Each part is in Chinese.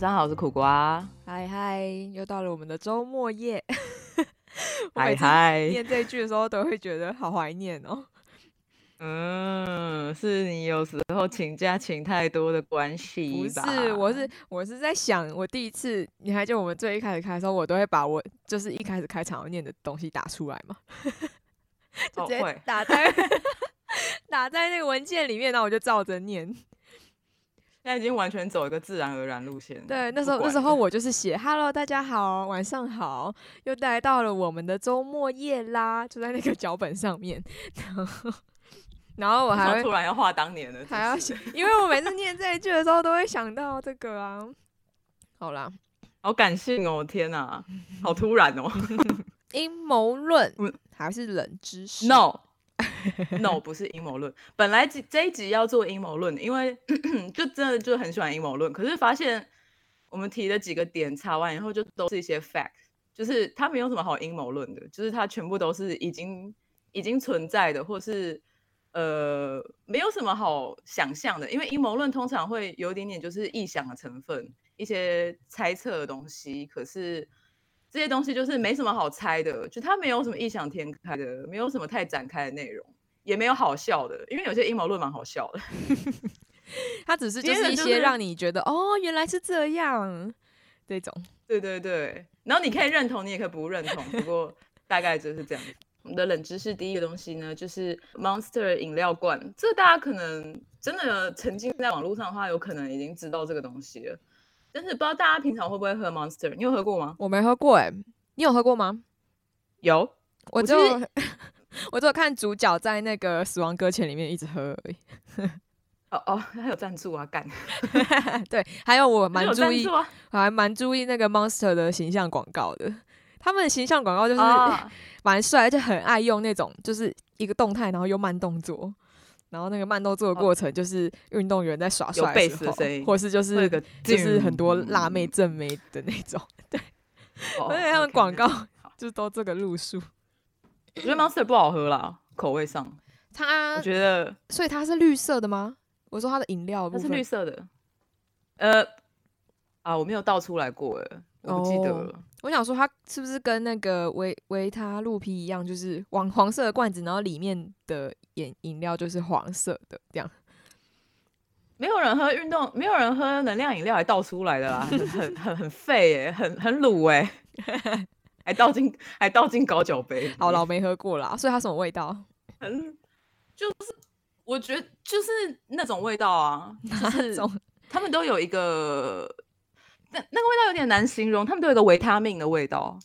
晚上好，我是苦瓜。嗨嗨，又到了我们的周末夜。我嗨嗨，念这一句的时候，都会觉得好怀念哦。嗯，是你有时候请假请太多的关系不？是，我是我是在想，我第一次，你还记得我们最一开始开的时候，我都会把我就是一开始开场要念的东西打出来嘛，就直接打在 打在那个文件里面，然后我就照着念。现在已经完全走一个自然而然路线。对，那不时候那时候我就是写 “Hello，大家好，晚上好”，又来到了我们的周末夜啦，就在那个脚本上面，然后然后我还会突然要画当年的，还要是不是想，因为我每次念这一句的时候，都会想到这个啊。好啦，好感性哦！天哪，好突然哦。阴谋论嗯还是冷知识 No。No，不是阴谋论。本来这这一集要做阴谋论，因为 就真的就很喜欢阴谋论。可是发现我们提的几个点查完以后，就都是一些 fact，就是它没有什么好阴谋论的，就是它全部都是已经已经存在的，或是呃没有什么好想象的。因为阴谋论通常会有一点点就是臆想的成分，一些猜测的东西。可是这些东西就是没什么好猜的，就它没有什么异想天开的，没有什么太展开的内容，也没有好笑的，因为有些阴谋论蛮好笑的。它只是就是一些让你觉得哦，原来是这样这种。对对对，然后你可以认同，你也可以不认同，不过大概就是这样。我们的冷知识第一个东西呢，就是 Monster 饮料罐，这大家可能真的沉浸在网络上的话，有可能已经知道这个东西了。但是不知道大家平常会不会喝 Monster？你有喝过吗？我没喝过哎，你有喝过吗？有，我我只有 我只有看主角在那个《死亡搁浅》里面一直喝而已。哦哦，还有赞助啊，干，对，还有我蛮注意啊，我还蛮注意那个 Monster 的形象广告的。他们的形象广告就是啊蛮帅，而且很爱用那种就是一个动态，然后又慢动作，然后那个慢动作的过程就是运动员在耍有帅的时候或是就是就是很多辣妹正妹的那种，对而且他们广告 就是都这个路数。我觉得 Monster 不好喝啦，口味上，它我觉得所以它是绿色的吗？我说它的饮料的它是绿色的。呃，啊，我没有倒出来过，哎，我不记得哦了。我想说，它是不是跟那个维维他露皮一样，就是黄黄色的罐子，然后里面的饮饮料就是黄色的这样？没有人喝运动，没有人喝能量饮料还倒出来的啦，很很很很废哎，很很卤哎，还倒进还倒进高脚杯。好了，我没喝过啦，所以它什么味道？很就是我觉得就是那种味道啊，就 是种他们都有一个那那个味道有点难形容，他们都有一个维他命的味道，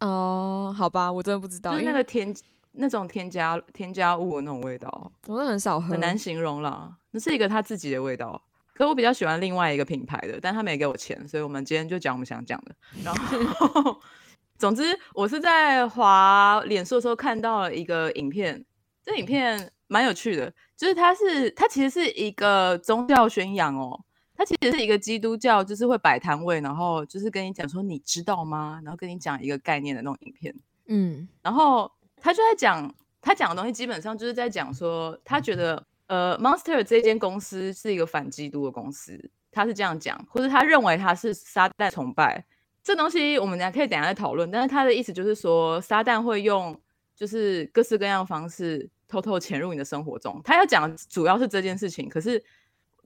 哦，好吧，我真的不知道，就是那个添那种添加添加物的那种味道，我都很少喝，很难形容啦。那是一个他自己的味道。可我比较喜欢另外一个品牌的，但他没给我钱，所以我们今天就讲我们想讲的。然后，总之我是在滑脸书的时候看到了一个影片，这影片蛮有趣的，就是它是它其实是一个宗教宣扬哦，它其实是一个基督教，就是会摆摊位，然后就是跟你讲说你知道吗？然后跟你讲一个概念的那种影片。嗯然后他就在讲，他讲的东西基本上就是在讲说，他觉得呃，Monster 这间公司是一个反基督的公司，他是这样讲，或者他认为他是撒旦崇拜。这东西我们俩可以等一下再讨论，但是他的意思就是说，撒旦会用就是各式各样的方式偷偷潜入你的生活中。他要讲的主要是这件事情，可是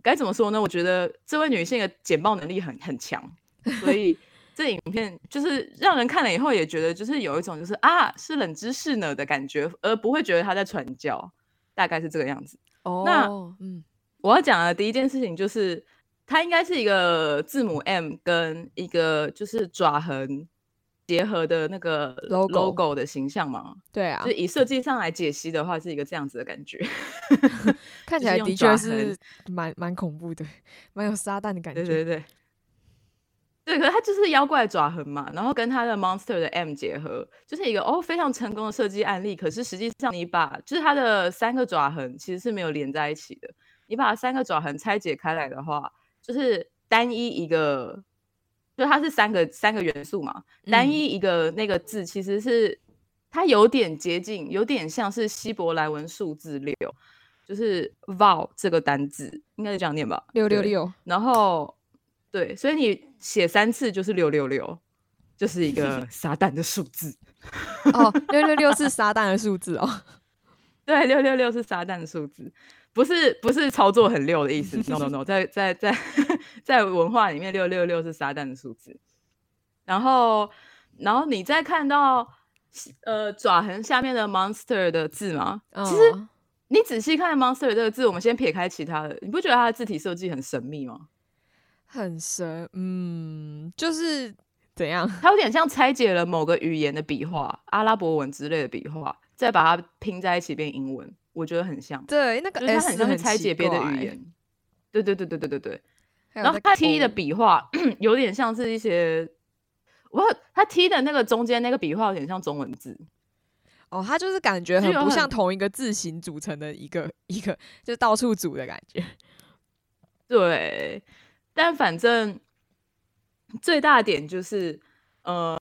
该怎么说呢？我觉得这位女性的简报能力很很强，所以这影片就是让人看了以后也觉得就是有一种就是啊是冷知识呢的感觉，而不会觉得她在传教，大概是这个样子。哦，那嗯我要讲的第一件事情就是，它应该是一个字母 M 跟一个就是爪痕结合的那个 Logo logo 的形象嘛。对啊就，以设计上来解析的话，是一个这样子的感觉。看起来的确是蛮蛮恐怖的，蛮有撒旦的感觉。对对对，对，可是它就是妖怪爪痕嘛，然后跟它的 monster 的 M 结合，就是一个哦非常成功的设计案例。可是实际上，你把就是它的三个爪痕其实是没有连在一起的。你把三个爪痕拆解开来的话，就是单一一个，就它是三个三个元素嘛，单嗯一一个那个字其实是它有点接近，有点像是希伯来文数字六，就是 vow 这个单字，应该是这样念吧？六六六，然后对，所以你写三次就是六六六，就是一个 撒旦的数字。哦，六六六 是撒旦的数字哦。对，六六六是撒旦的数字，不是不是操作很溜的意思。No No No，在在在 在文化里面，六六六是撒旦的数字。然后然后你再看到呃爪痕下面的 monster 的字吗？其实你仔细看 monster 这个字，我们先撇开其他的，你不觉得它的字体设计很神秘吗？很神，嗯，就是怎样？它有点像拆解了某个语言的笔画，阿拉伯文之类的笔画，再把它拼在一起变英文，我觉得很像。对，那个它很像是拆解别的语言。对对对对对对对。然后它 T 的笔画 有点像是一些，我它 T 的那个中间那个笔画有点像中文字。哦，它就是感觉很不像同一个字形组成的一个一个，就到处组的感觉。对。但反正最大点就是，呃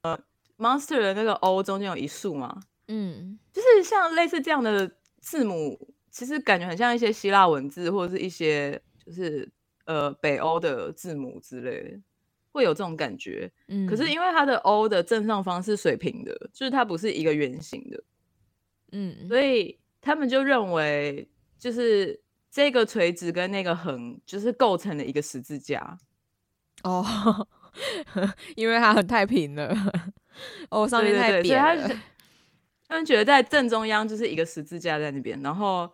，monster 的那个 O 中间有一竖嘛，嗯，就是像类似这样的字母，其实感觉很像一些希腊文字或者是一些就是呃北欧的字母之类的，会有这种感觉。嗯，可是因为它的 O 的正上方是水平的，就是它不是一个圆形的，嗯，所以他们就认为就是。这个垂直跟那个横就是构成了一个十字架哦，因为它很太平了 哦，上面太扁了。他们觉得在正中央就是一个十字架在那边，然后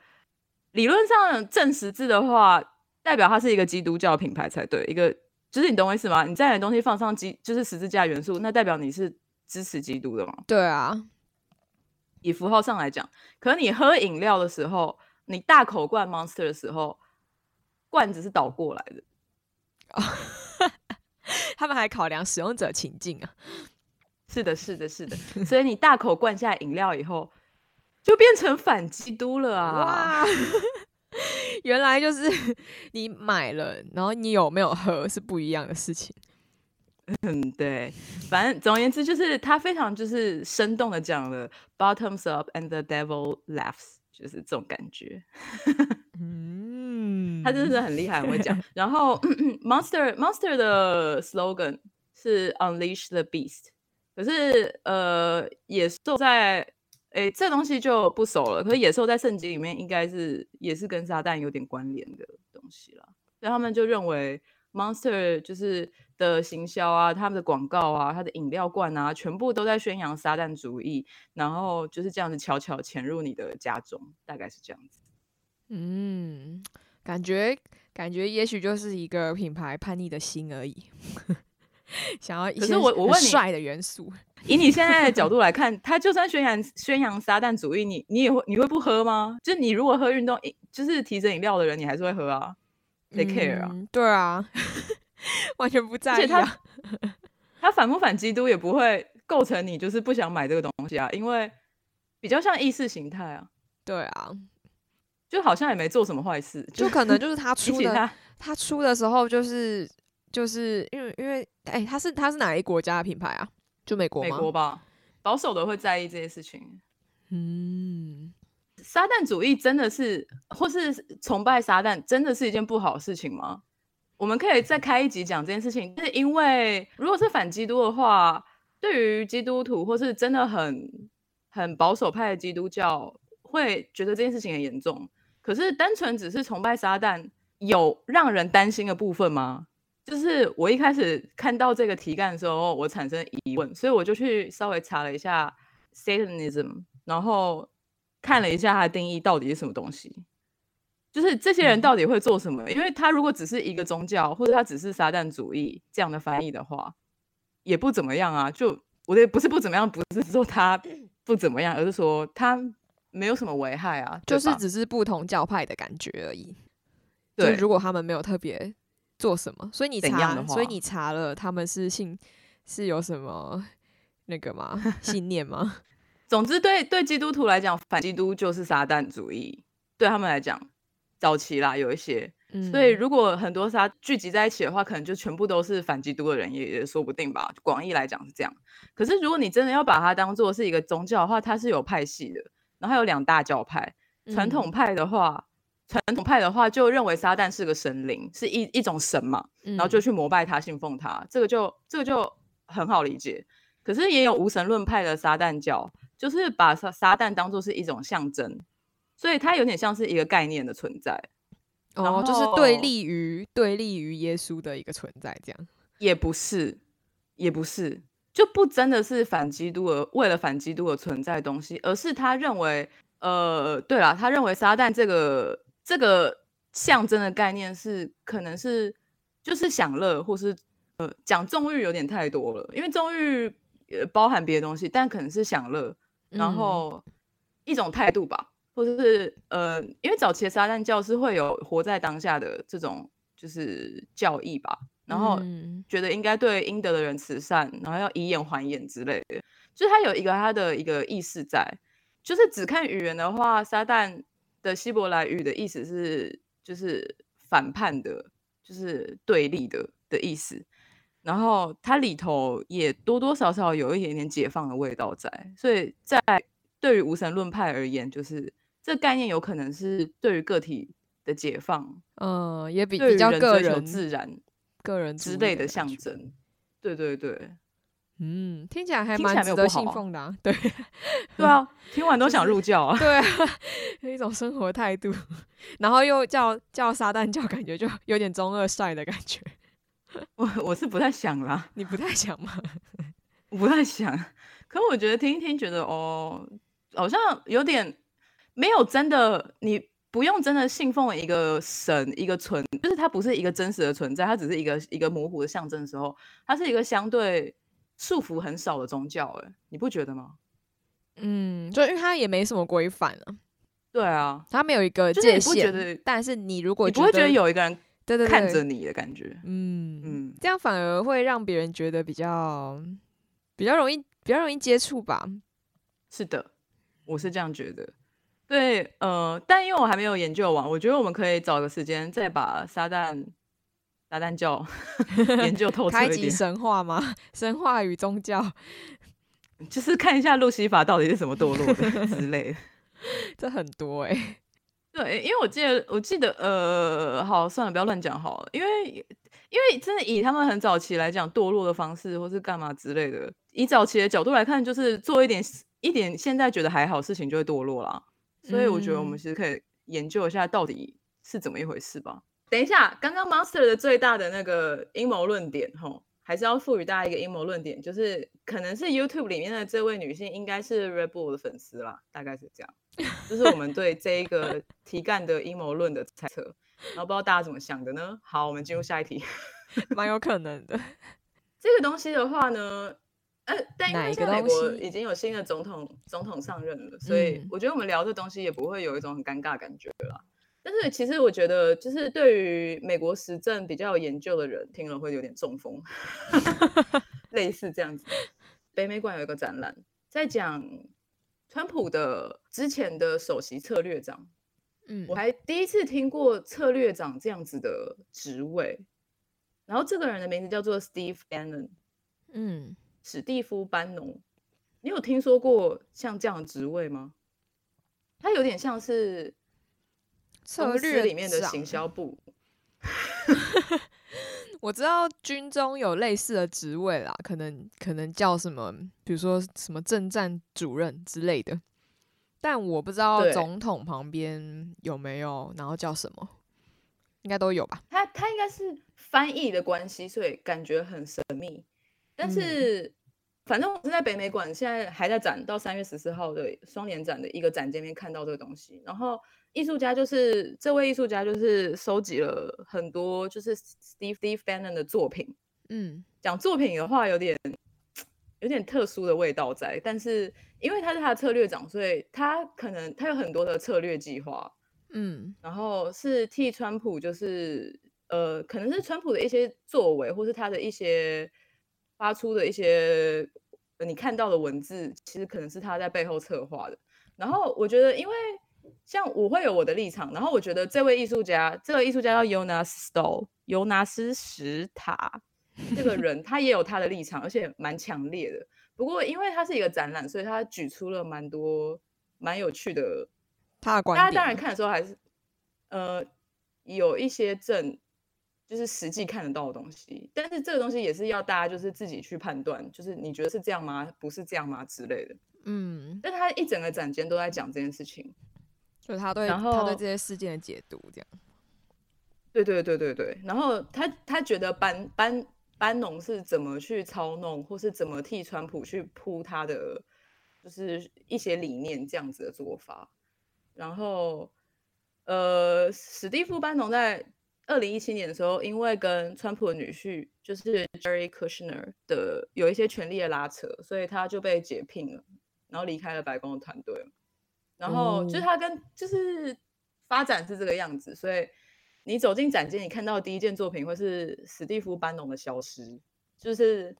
理论上正十字的话，代表它是一个基督教品牌才对。一个就是你懂我意思吗？你在的东西放上基就是十字架元素，那代表你是支持基督的吗？对啊，以符号上来讲，可你喝饮料的时候。你大口灌 Monster 的时候，罐子是倒过来的。他们还考量使用者情境啊。是的，是的，是的。所以你大口灌下饮料以后，就变成反基督了啊！哇，原来就是 你买了，然后你有没有喝是不一样的事情。嗯，对。反正总而言之，就是他非常就是生动的讲了 “bottoms up and the devil laughs”。就是这种感觉，嗯，他真的是很厉害，我讲。然后 Monster Monster 的 slogan 是 Unleash the Beast，可是呃，野兽在哎，这东西就不熟了。可是野兽在圣经里面应该是也是跟撒旦有点关联的东西了，所以他们就认为 Monster 就是。的行销啊，他们的广告啊，他的饮料罐啊，全部都在宣扬撒旦主义，然后就是这样子悄悄潜入你的家中，大概是这样子。嗯，感觉感觉也许就是一个品牌叛逆的心而已，想要一些我我问你帅的元素。以你现在的角度来看，他就算宣扬宣扬撒旦主义，你你也会你会不喝吗？就你如果喝运动就是提神饮料的人，你还是会喝啊？They care 啊？对啊。完全不在意他，他反不反基督也不会构成你就是不想买这个东西啊，因为比较像意识形态啊。对啊，就好像也没做什么坏事，就可能就是他 出的，他出的时候就是就是因为因为哎，他是他是哪一国家的品牌啊？就美国美国吧，保守的会在意这些事情。嗯，撒旦主义真的是，或是崇拜撒旦，真的是一件不好的事情吗？我们可以再开一集讲这件事情，是因为如果是反基督的话，对于基督徒或是真的很很保守派的基督教，会觉得这件事情很严重。可是单纯只是崇拜撒旦，有让人担心的部分吗？就是我一开始看到这个题干的时候，我产生疑问，所以我就去稍微查了一下 Satanism，然后看了一下它的定义到底是什么东西。就是这些人到底会做什么？因为他如果只是一个宗教，或者他只是撒旦主义这样的翻译的话，也不怎么样啊。就我的不是不怎么样，不是说他 不怎么样，而是说他没有什么危害啊。就是只是不同教派的感觉而已。对，如果他们没有特别做什么，所以你查，所以你查了他们是信是有什么那个吗？信念吗？总之，对对基督徒来讲，反基督就是撒旦主义，对他们来讲。早期啦，有一些，所以如果很多撒聚集在一起的话，可能就全部都是反基督的人，也也说不定吧。广义来讲是这样。可是如果你真的要把它当做是一个宗教的话，它是有派系的，然后有两大教派。传统派的话，传统派的话就认为撒旦是个神灵，是一一种神嘛，然后就去膜拜他、信奉他，这个就这个就很好理解。可是也有无神论派的撒旦教，就是把撒撒旦当做是一种象征，所以它有点像是一个概念的存在。哦，就是对立于对立于耶稣的一个存在，这样也不是，也不是，就不真的是反基督而为了反基督而存在的东西，而是他认为，呃，对了，他认为撒旦这个这个象征的概念是可能是就是享乐，或是呃讲纵欲有点太多了，因为纵欲呃包含别的东西，但可能是享乐，然后一种态度吧。或者是呃，因为早期的撒旦教是会有活在当下的这种就是教义吧，然后觉得应该对应得的人慈善，然后要以眼还眼之类的，就是他有一个他的一个意识在，就是只看语言的话，撒旦的希伯来语的意思是就是反叛的，就是对立的的意思，然后它里头也多多少少有一点点解放的味道在，所以在对于无神论派而言，就是。这概念有可能是对于个体的解放，嗯，也比比较个人、自然、个人之类的象征。对对对，嗯，听起来还蛮值得信奉的。对，对啊，听完都想入教啊。对啊，一种生活态度，然后又叫叫撒旦教，感觉就有点中二帅的感觉。我我是不太想啦，你不太想吗？不太想，可我觉得听一听，觉得哦，好像有点。没有真的，你不用真的信奉一个神，一个存，就是它不是一个真实的存在，它只是一个一个模糊的象征的时候，它是一个相对束缚很少的宗教，哎，你不觉得吗？嗯，就因为它也没什么规范啊。对啊，它没有一个界限。但是你如果你不会觉得有一个人对对看着你的感觉，嗯嗯，这样反而会让别人觉得比较比较容易比较容易接触吧？是的，我是这样觉得。对，呃，但因为我还没有研究完，我觉得我们可以找个时间再把撒旦、撒旦教研究透彻一点。神话吗？神话与宗教，就是看一下路西法到底是什么堕落的之类的。这很多哎。对，因为我记得，我记得，呃，好，算了，不要乱讲好了。因为，因为真的以他们很早期来讲堕落的方式，或是干嘛之类的，以早期的角度来看，就是做一点一点现在觉得还好事情，就会堕落啦。所以我觉得我们其实可以研究一下到底是怎么一回事吧。等一下，刚刚 Monster 的最大的那个阴谋论点，吼，还是要赋予大家一个阴谋论点，就是可能是 YouTube 里面的这位女性应该是 Red Bull 的粉丝啦，大概是这样。这是我们对这一个题干的阴谋论的猜测，然后不知道大家怎么想的呢？好，我们进入下一题，蛮有可能的。这个东西的话呢？呃，但因为现在美国已经有新的总统总统上任了，所以我觉得我们聊这东西也不会有一种很尴尬感觉了。但是其实我觉得，就是对于美国时政比较有研究的人听了会有点中风，类似这样子。北美馆有一个展览，在讲川普的之前的首席策略长。嗯，我还第一次听过策略长这样子的职位。然后这个人的名字叫做 Steve Bannon。嗯。史蒂夫·班农，你有听说过像这样的职位吗？他有点像是策略里面的行销部。我知道军中有类似的职位啦，可能可能叫什么，比如说什么政战主任之类的，但我不知道总统旁边有没有，然后叫什么，应该都有吧？他他应该是翻译的关系，所以感觉很神秘，但是。反正我是在北美馆，现在还在展，到三月十四号的双年展的一个展间面看到这个东西。然后艺术家就是这位艺术家，就是收集了很多就是 Steve Steve Bannon 的作品。嗯，讲作品的话有点有点特殊的味道在，但是因为他是他的策略长，所以他可能他有很多的策略计划。嗯，然后是替川普，就是呃，可能是川普的一些作为，或是他的一些。发出的一些你看到的文字，其实可能是他在背后策划的。然后我觉得，因为像我会有我的立场，然后我觉得这位艺术家，这个艺术家叫 Jonas Stoll，尤纳斯史塔，这个 人他也有他的立场，而且蛮强烈的。不过因为他是一个展览，所以他举出了蛮多蛮有趣的他的观点。大家当然看的时候还是呃，有一些证，就是实际看得到的东西，但是这个东西也是要大家就是自己去判断，就是你觉得是这样吗？不是这样吗？之类的。嗯，但他一整个展间都在讲这件事情，就他对他对这些事件的解读，这样。对对对对对，然后他他觉得班班班农是怎么去操弄，或是怎么替川普去铺他的，就是一些理念这样子的做法。然后，呃，史蒂夫班农在二零一七年的时候，因为跟川普的女婿就是 Jerry Kushner 的有一些权力的拉扯，所以他就被解聘了，然后离开了白宫的团队。然后就是他跟就是发展是这个样子，所以。你走进展间，你看到第一件作品会是史蒂夫班农的消失，就是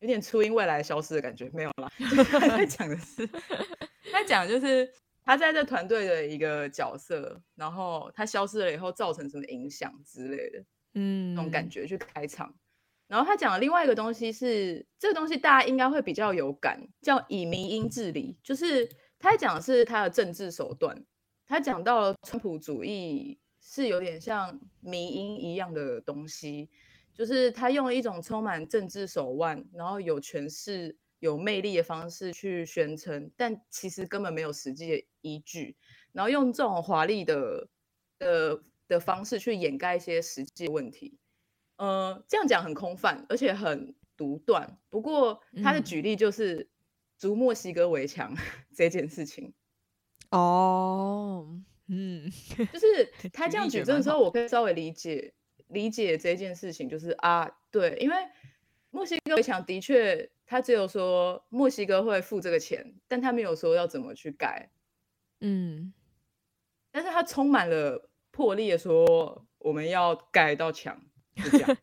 有点初音未来消失的感觉，没有啦。他在讲的是，他讲就是他在这团队的一个角色，然后他消失了以后造成什么影响之类的，嗯，那种感觉去开场。然后他讲的另外一个东西是，这个东西大家应该会比较有感，叫以民音治理，就是他讲的是他的政治手段，他讲到了川普主义。是有点像迷音一样的东西，就是他用了一种充满政治手腕，然后有权势、有魅力的方式去宣称，但其实根本没有实际的依据，然后用这种华丽的的的方式去掩盖一些实际问题。呃，这样讲很空泛，而且很独断。不过他的举例就是逐墨西哥围墙 这件事情。哦。嗯，就是他这样举证的时候，我可以稍微理解理解这件事情，就是啊，对，因为墨西哥围墙的确，他只有说墨西哥会付这个钱，但他没有说要怎么去改，嗯，但是他充满了魄力的说我们要盖一道墙，就这样。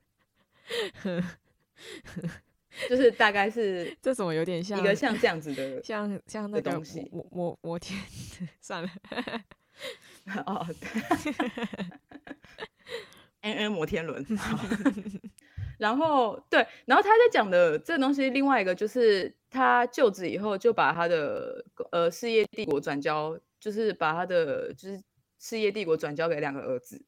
就是大概是 这怎么有点像一个像这样子的，像像那个东西，我我我天，算了。哦，N N 摩天轮，然后对，然后他在讲的这个东西，另外一个就是他就职以后就把他的呃事业帝国转交，就是把他的就是事业帝国转交给两个儿子，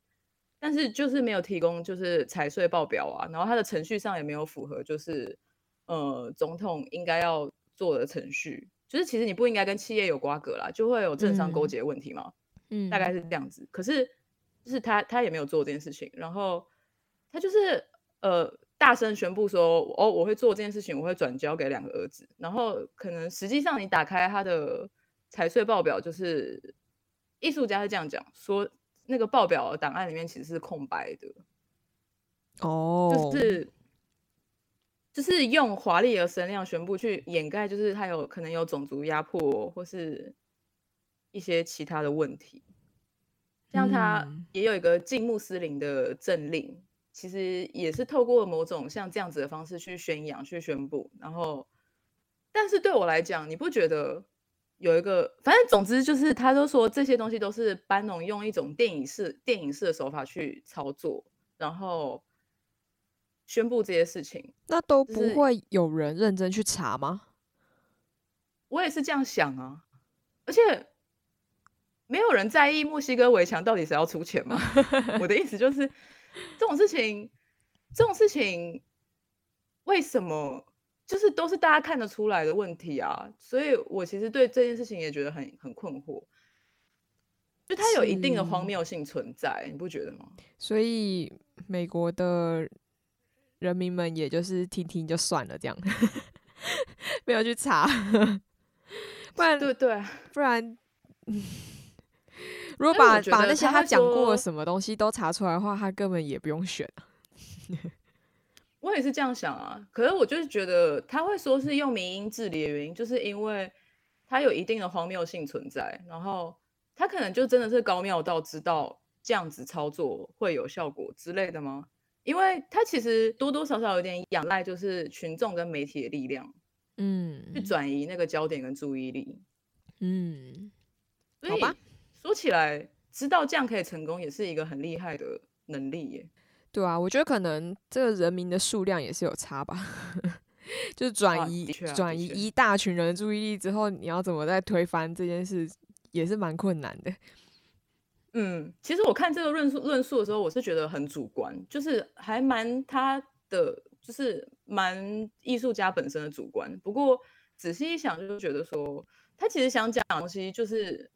但是就是没有提供就是财税报表啊，然后他的程序上也没有符合就是呃总统应该要做的程序，就是其实你不应该跟企业有瓜葛啦，就会有政商勾结问题嘛。嗯，大概是这样子。可是，就是他他也没有做这件事情，然后他就是呃大声宣布说，哦，我会做这件事情，我会转交给两个儿子。然后可能实际上你打开他的财税报表，就是艺术家是这样讲说，那个报表档案里面其实是空白的。哦，就是就是用华丽的声量宣布去掩盖，就是他有可能有种族压迫或是。一些其他的问题，像他也有一个禁穆斯林的政令，其实也是透过某种像这样子的方式去宣扬、去宣布。然后，但是对我来讲，你不觉得有一个？反正总之就是，他都说这些东西都是班农用一种电影式、电影式的手法去操作，然后宣布这些事情。那都不会有人认真去查吗？我也是这样想啊，而且。没有人在意墨西哥围墙到底谁要出钱吗？我的意思就是，这种事情，这种事情，为什么就是都是大家看得出来的问题啊？所以我其实对这件事情也觉得很很困惑，就它有一定的荒谬性存在，你不觉得吗？所以美国的人民们也就是听听就算了，这样 没有去查，不然对对，不然嗯。如果把把那些他讲过什么东西都查出来的话，他根本也不用选我也是这样想啊，可是我就是觉得他会说是用民音治理的原因，就是因为他有一定的荒谬性存在，然后他可能就真的是高妙到知道这样子操作会有效果之类的吗？因为他其实多多少少有点仰赖就是群众跟媒体的力量，嗯，去转移那个焦点跟注意力，嗯，好吧。说起来，知道这样可以成功，也是一个很厉害的能力耶。对啊，我觉得可能这个人民的数量也是有差吧。就是转移转移一大群人的注意力之后，你要怎么再推翻这件事，也是蛮困难的。嗯，其实我看这个论述论述的时候，我是觉得很主观，就是还蛮他的，就是蛮艺术家本身的主观。不过仔细一想，就觉得说，他其实想讲的东西，就是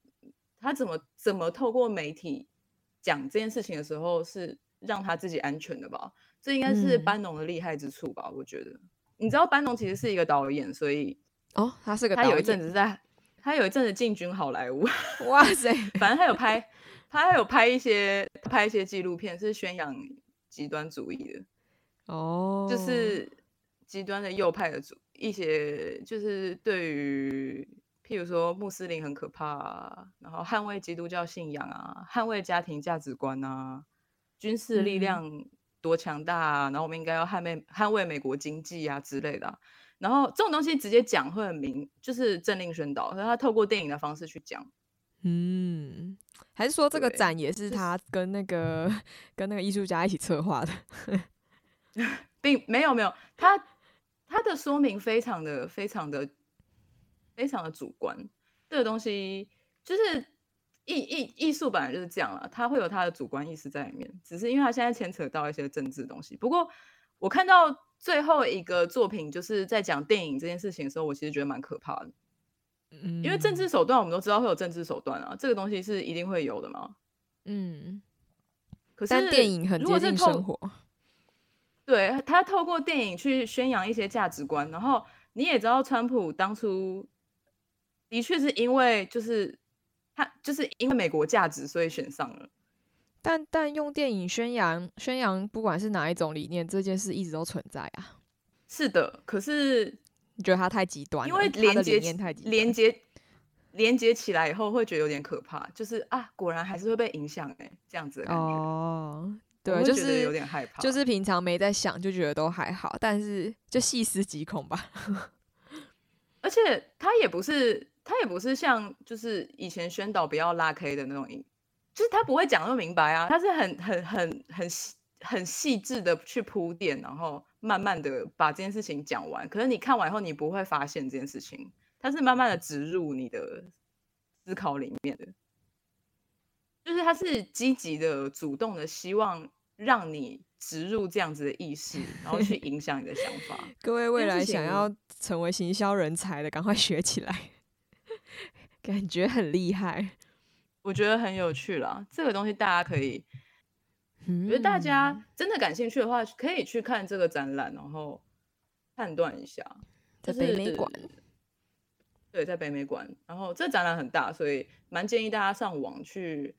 他怎么怎么透过媒体讲这件事情的时候，是让他自己安全的吧？这应该是班农的厉害之处吧？我觉得，你知道班农其实是一个导演，所以哦，他是个他有一阵子在，他有一阵子进军好莱坞，哇塞，反正他有拍。他还有拍一些拍一些纪录片，是宣扬极端主义的。哦，就是极端的右派的主一些，就是对于譬如说穆斯林很可怕，啊，然后捍卫基督教信仰啊，捍卫家庭价值观啊，军事力量多强大啊，然后我们应该要捍卫捍卫美国经济啊之类的，然后这种东西直接讲会很明，就是政令宣导，所以他透过电影的方式去讲，嗯。还是说这个展也是他跟那个跟那个艺术家一起策划的，并没有没有他他的说明非常的非常的非常的主观，这个东西就是艺艺艺术本来就是这样了，他会有他的主观意识在里面，只是因为他现在牵扯到一些政治东西。不过我看到最后一个作品就是在讲电影这件事情的时候，我其实觉得蛮可怕的。嗯，因为政治手段我们都知道会有政治手段啊，这个东西是一定会有的嘛。嗯，可是电影很接近生活，对他透过电影去宣扬一些价值观，然后你也知道，川普当初的确是因为就是他就是因为美国价值所以选上了，但但用电影宣扬宣扬不管是哪一种理念，这件事一直都存在啊。是的，可是。你觉得他太极端，因为连接连接连接起来以后会觉得有点可怕，就是啊，果然还是会被影响哎，这样子的感觉哦，对，就是有点害怕，就是平常没在想，就觉得都还好，但是就细思极恐吧。而且他也不是，他也不是像就是以前宣导不要拉 K 的那种，就是他不会讲那么明白啊，他是很很很很细很细致的去铺垫，然后。慢慢的把这件事情讲完，可是你看完以后，你不会发现这件事情，它是慢慢的植入你的思考里面的，就是它是积极的、主动的，希望让你植入这样子的意识，然后去影响你的想法。各位未来想要成为行销人才的，赶快学起来，感觉很厉害，我觉得很有趣啦。这个东西大家可以。觉得大家真的感兴趣的话，可以去看这个展览，然后判断一下。在北美馆，对，在北美馆。然后这展览很大，所以蛮建议大家上网去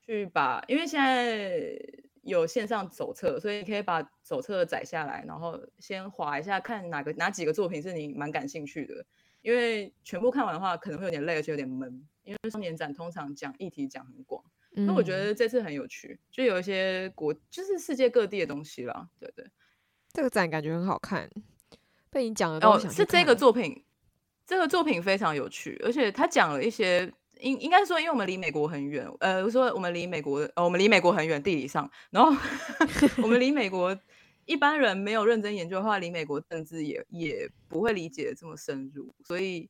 去把，因为现在有线上手册，所以你可以把手册载下来，然后先划一下，看哪个哪几个作品是你蛮感兴趣的。因为全部看完的话，可能会有点累，而且有点闷。因为双年展通常讲议题讲很广。那我觉得这次很有趣，就有一些国，就是世界各地的东西啦。对对，这个展感觉很好看。被你讲了哦，是这个作品，这个作品非常有趣，而且他讲了一些，应应该说，因为我们离美国很远，呃，说我们离美国，呃，我们离美国很远，地理上，然后 我们离美国，一般人没有认真研究的话，离美国政治也也不会理解这么深入，所以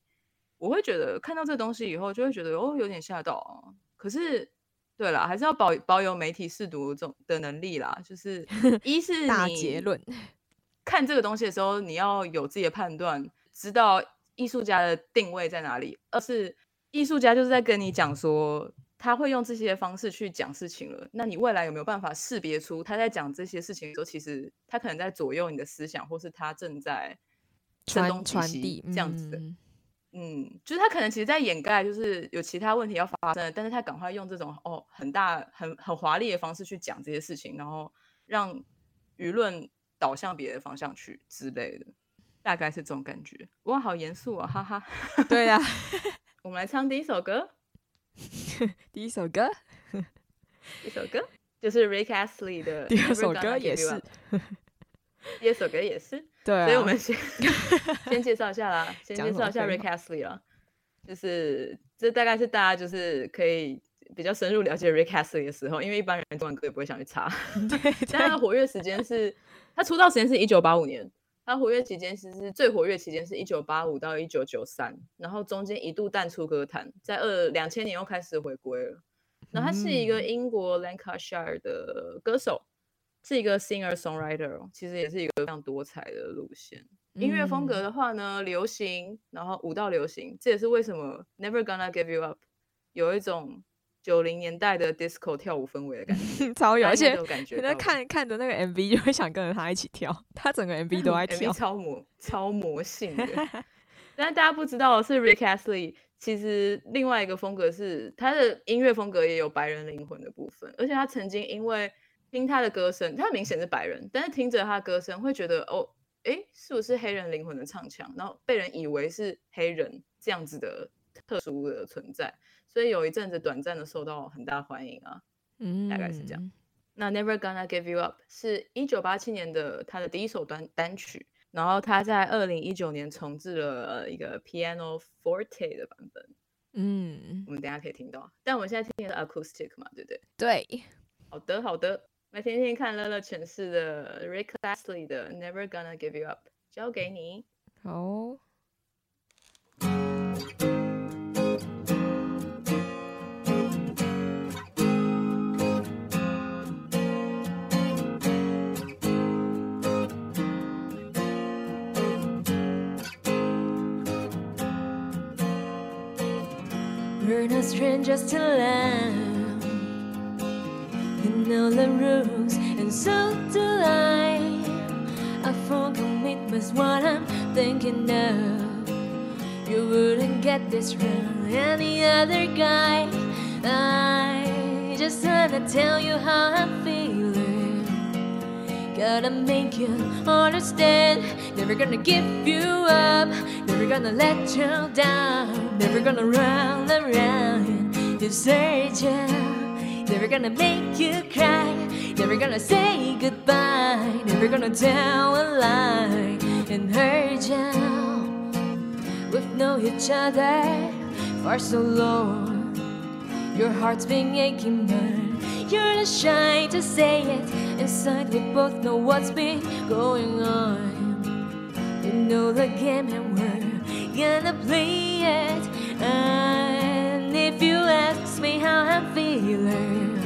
我会觉得看到这东西以后，就会觉得哦，有点吓到啊。可是。对了，还是要保保有媒体试读这种的能力啦。就是 一是大结论，看这个东西的时候，你要有自己的判断，知道艺术家的定位在哪里。二是艺术家就是在跟你讲说，他会用这些方式去讲事情了。那你未来有没有办法识别出他在讲这些事情的时候，其实他可能在左右你的思想，或是他正在传传递这样子的。嗯，就是他可能其实在掩盖，就是有其他问题要发生，但是他赶快用这种哦很大很很华丽的方式去讲这些事情，然后让舆论导向别的方向去之类的，大概是这种感觉。哇，好严肃啊，哈哈。对呀，我们来唱 第一首歌。第一首歌，一首歌就是 Rick Astley 的。第二首歌也是。第二首歌也是。对，所以我们先 先介绍一下啦，先介绍一下 Rick Astley 啦，就是这大概是大家就是可以比较深入了解 Rick Astley 的时候，因为一般人中文歌也不会想去查。对，他的活跃时间是，他出道时间是一九八五年，他活跃期间其实是最活跃期间是一九八五到一九九三，然后中间一度淡出歌坛，在二两千年又开始回归了。然后他是一个英国 Lancashire 的歌手，是一个 singer songwriter，其实也是一个非常多彩的路线。音乐风格的话呢，流行，然后舞蹈流行，这也是为什么 Never Gonna Give You Up 有一种九零年代的 disco 跳舞氛围的感觉，超有，而且感觉看看着那个 MV 就会想跟着他一起跳，他整个 MV 都在 跳，超魔超魔性的。但大家不知道的是 Rick Astley，其实另外一个风格是他的音乐风格也有白人灵魂的部分，而且他曾经因为听他的歌声，他明显是白人，但是听着他的歌声会觉得哦。哎，是不是黑人灵魂的唱腔？然后被人以为是黑人这样子的特殊的存在，所以有一阵子短暂的受到很大欢迎啊。嗯，大概是这样。那 Never Gonna Give You Up 是一九八七年的他的第一首单单曲，然后他在二零一九年重置了一个 Piano Forte 的版本。嗯，我们等下可以听到，但我们现在听的是 Acoustic 嘛，对不对？对。好的，好的。来听听看乐乐诠释的 Rick Astley 的 Never Gonna Give You Up，交给你。好、哦。We're not strangers to land know the rules, and so do I. A full commitment's what I'm thinking of. You wouldn't get this from any other guy. I just wanna tell you how I'm feeling. Gotta make you understand. Never gonna give you up. Never gonna let you down. Never gonna run around and desert you. Never gonna make you cry. Never gonna say goodbye. Never gonna tell a lie and hurt you. We've known each other for so long. Your heart's been aching, but you're not shy to say it. Inside, we both know what's been going on. You know the game, and we're gonna play it. And if you ask me how I'm feeling.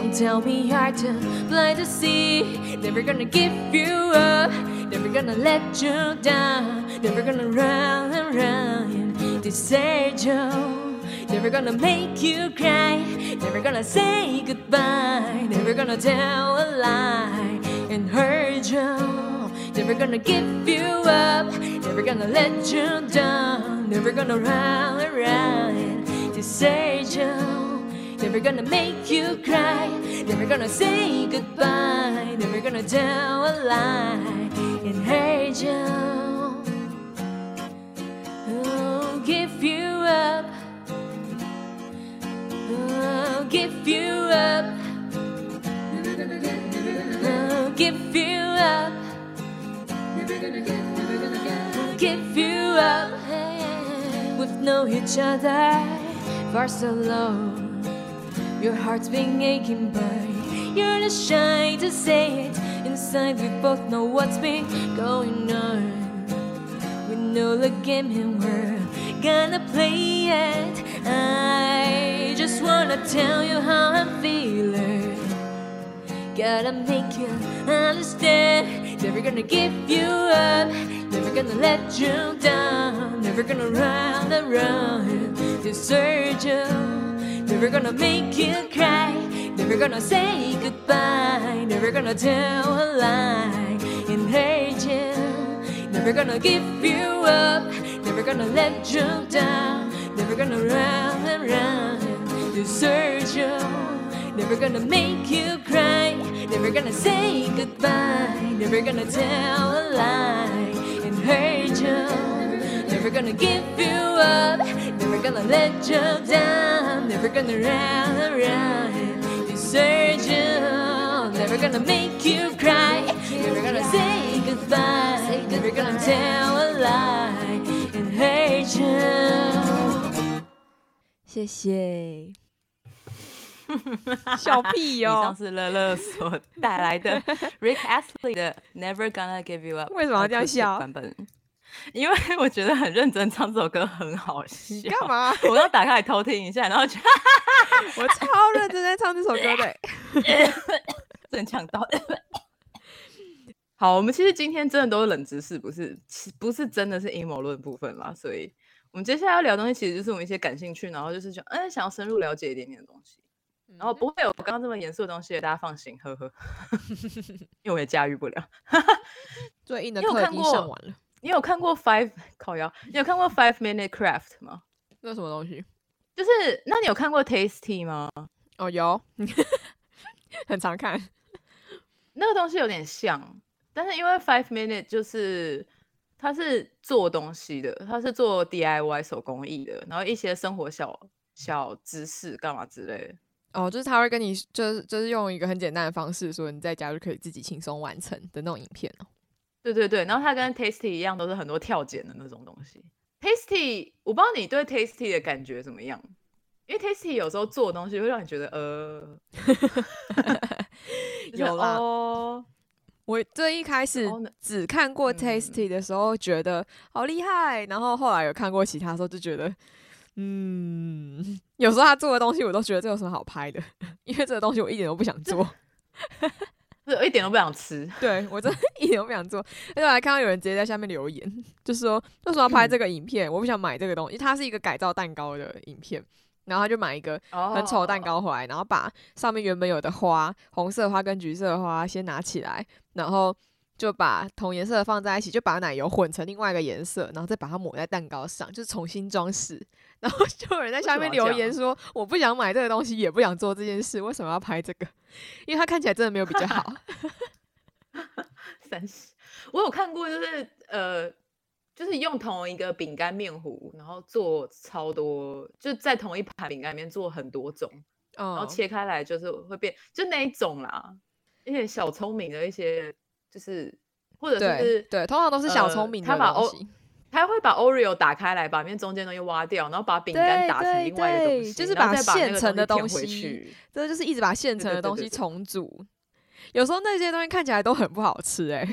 Don't tell me hard to blind to see. Never gonna give you up. Never gonna let you down. Never gonna run and run and desert you. Never gonna make you cry. Never gonna say goodbye. Never gonna tell a lie and hurt you. Never gonna give you up. Never gonna let you down. Never gonna run around and desert you. Never gonna make you cry. Never gonna say goodbye. Never gonna tell a lie and hurt you. Oh, give you up. Oh, give you up. Oh, give you up. Give you up. We've known each other for so long. Your heart's been aching, but you're not shy to say it. Inside, we both know what's been going on. We know the game and we're gonna play it. I just wanna tell you how I'm feeling. Gotta make you understand. Never gonna give you up. Never gonna let you down. Never gonna run around, desert you. Never gonna make you cry. Never gonna say goodbye. Never gonna tell a lie and hurt you. Never gonna give you up. Never gonna let you down. Never gonna run and run desert you. Never gonna make you cry. Never gonna say goodbye. Never gonna tell a lie and hurt you. Never gonna give you up, never gonna let you down, never gonna run around and desert you, never gonna make you cry, never gonna say goodbye, never gonna tell a lie and hurt you. 谢谢。笑屁哟、哦！以上是乐乐所带来的 Rick Astley 的 Never Gonna Give You Up》。为什么要这样笑？版本因为 我觉得很认真唱这首歌很好笑。你干嘛？我刚打开来偷听一下，然后就 我超认真在唱这首歌的，真抢到。好，我们其实今天真的都是冷知识，不是，不是真的是阴谋论部分啦。所以，我们接下来要聊东西，其实就是我们一些感兴趣，然后就是想，嗯，想要深入了解一点点的东西。然后不会有刚刚这么严肃的东西，大家放心，呵呵。因为我也驾驭不了。最硬的课已经上完了。你有看过 Five 烤鸭？你有看过 Five Minute Craft 吗？那什么东西？就是，那你有看过 Tasty 吗？哦，有，很常看。那个东西有点像。但是因为 Five Minute 就是它是做东西的，它是做 DIY 手工艺的，然后一些生活小小知识干嘛之类的。哦，就是他会跟你就是就是用一个很简单的方式说你在家就可以自己轻松完成的那种影片哦。对对对，然后它跟 Tasty 一样，都是很多跳剪的那种东西。Tasty，我不知道你对 Tasty 的感觉怎么样，因为 Tasty 有时候做的东西会让你觉得呃，有啦。我最一开始只看过 Tasty 的时候，觉得好厉害，然后后来有看过其他时候，就觉得，嗯，有时候他做的东西，我都觉得这有什么好拍的，因为这个东西我一点都不想做，是一点都不想吃。对我真的 一点都不想做，而且我还看到有人直接在下面留言，就是说为什么要拍这个影片？我不想买这个东西，它是一个改造蛋糕的影片。然后他就买一个很丑的蛋糕回来，然后把上面原本有的花，红色花跟橘色的花先拿起来，然后就把同颜色放在一起，就把奶油混成另外一个颜色，然后再把它抹在蛋糕上，就是重新装饰。然后就有人在下面留言说：“我不想买这个东西，也不想做这件事，为什么要拍这个？因为它看起来真的没有比较好。”三十，我有看过，就是呃。就是用同一个饼干面糊，然后做超多，就在同一盘饼干里面做很多种，然后切开来就是会变，就那一种啦。一些小聪明的一些，就是或者是对，通常都是小聪明。他把 O，他会把 Oreo 打开来，把面中间东西挖掉，然后把饼干打成另外一个东西，就是把现成的东西，这就是一直把现成的东西重组。有时候那些东西看起来都很不好吃，哎，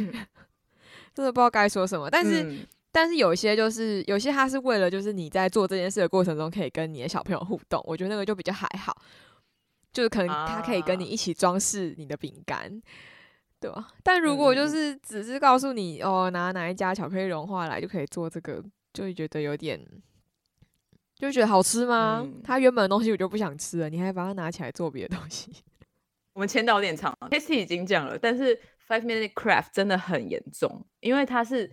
真的不知道该说什么，但是。但是有一些就是有些他是为了就是你在做这件事的过程中可以跟你的小朋友互动，我觉得那个就比较还好，就是可能他可以跟你一起装饰你的饼干，对吧？但如果就是只是告诉你哦拿哪一家巧克力融化来就可以做这个，就会觉得有点，就觉得好吃吗？它原本的东西我就不想吃了，你还把它拿起来做别的东西。我们签到有点长，Tasty 已经讲了，但是 Five Minute Craft 真的很严重，因为它是。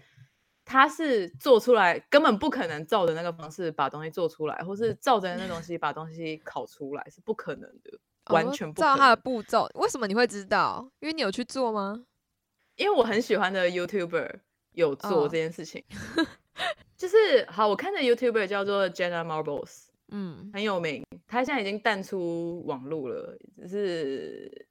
它是做出来根本不可能照着那个方式把东西做出来，或是照着那东西把东西烤出来是不可能的，完全不照他的步骤。为什么你会知道？因为你有去做吗？因为我很喜欢的 YouTuber 有做这件事情，就是好，我看的 YouTuber 叫做 Jenna Marbles，嗯，很有名，他现在已经淡出网络了，只是。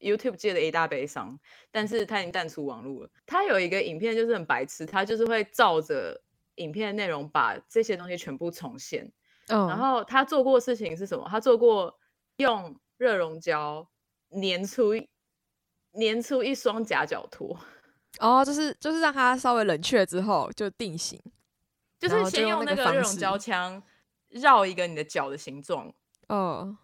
YouTube 界的一大悲伤，但是他已经淡出网络了。他有一个影片就是很白痴，他就是会照着影片的内容把这些东西全部重现。嗯，然后他做过事情是什么？他做过用热熔胶粘出粘出一双夹脚拖。哦，就是就是让它稍微冷却之后就定型，就是先用那个热熔胶枪绕一个你的脚的形状。哦，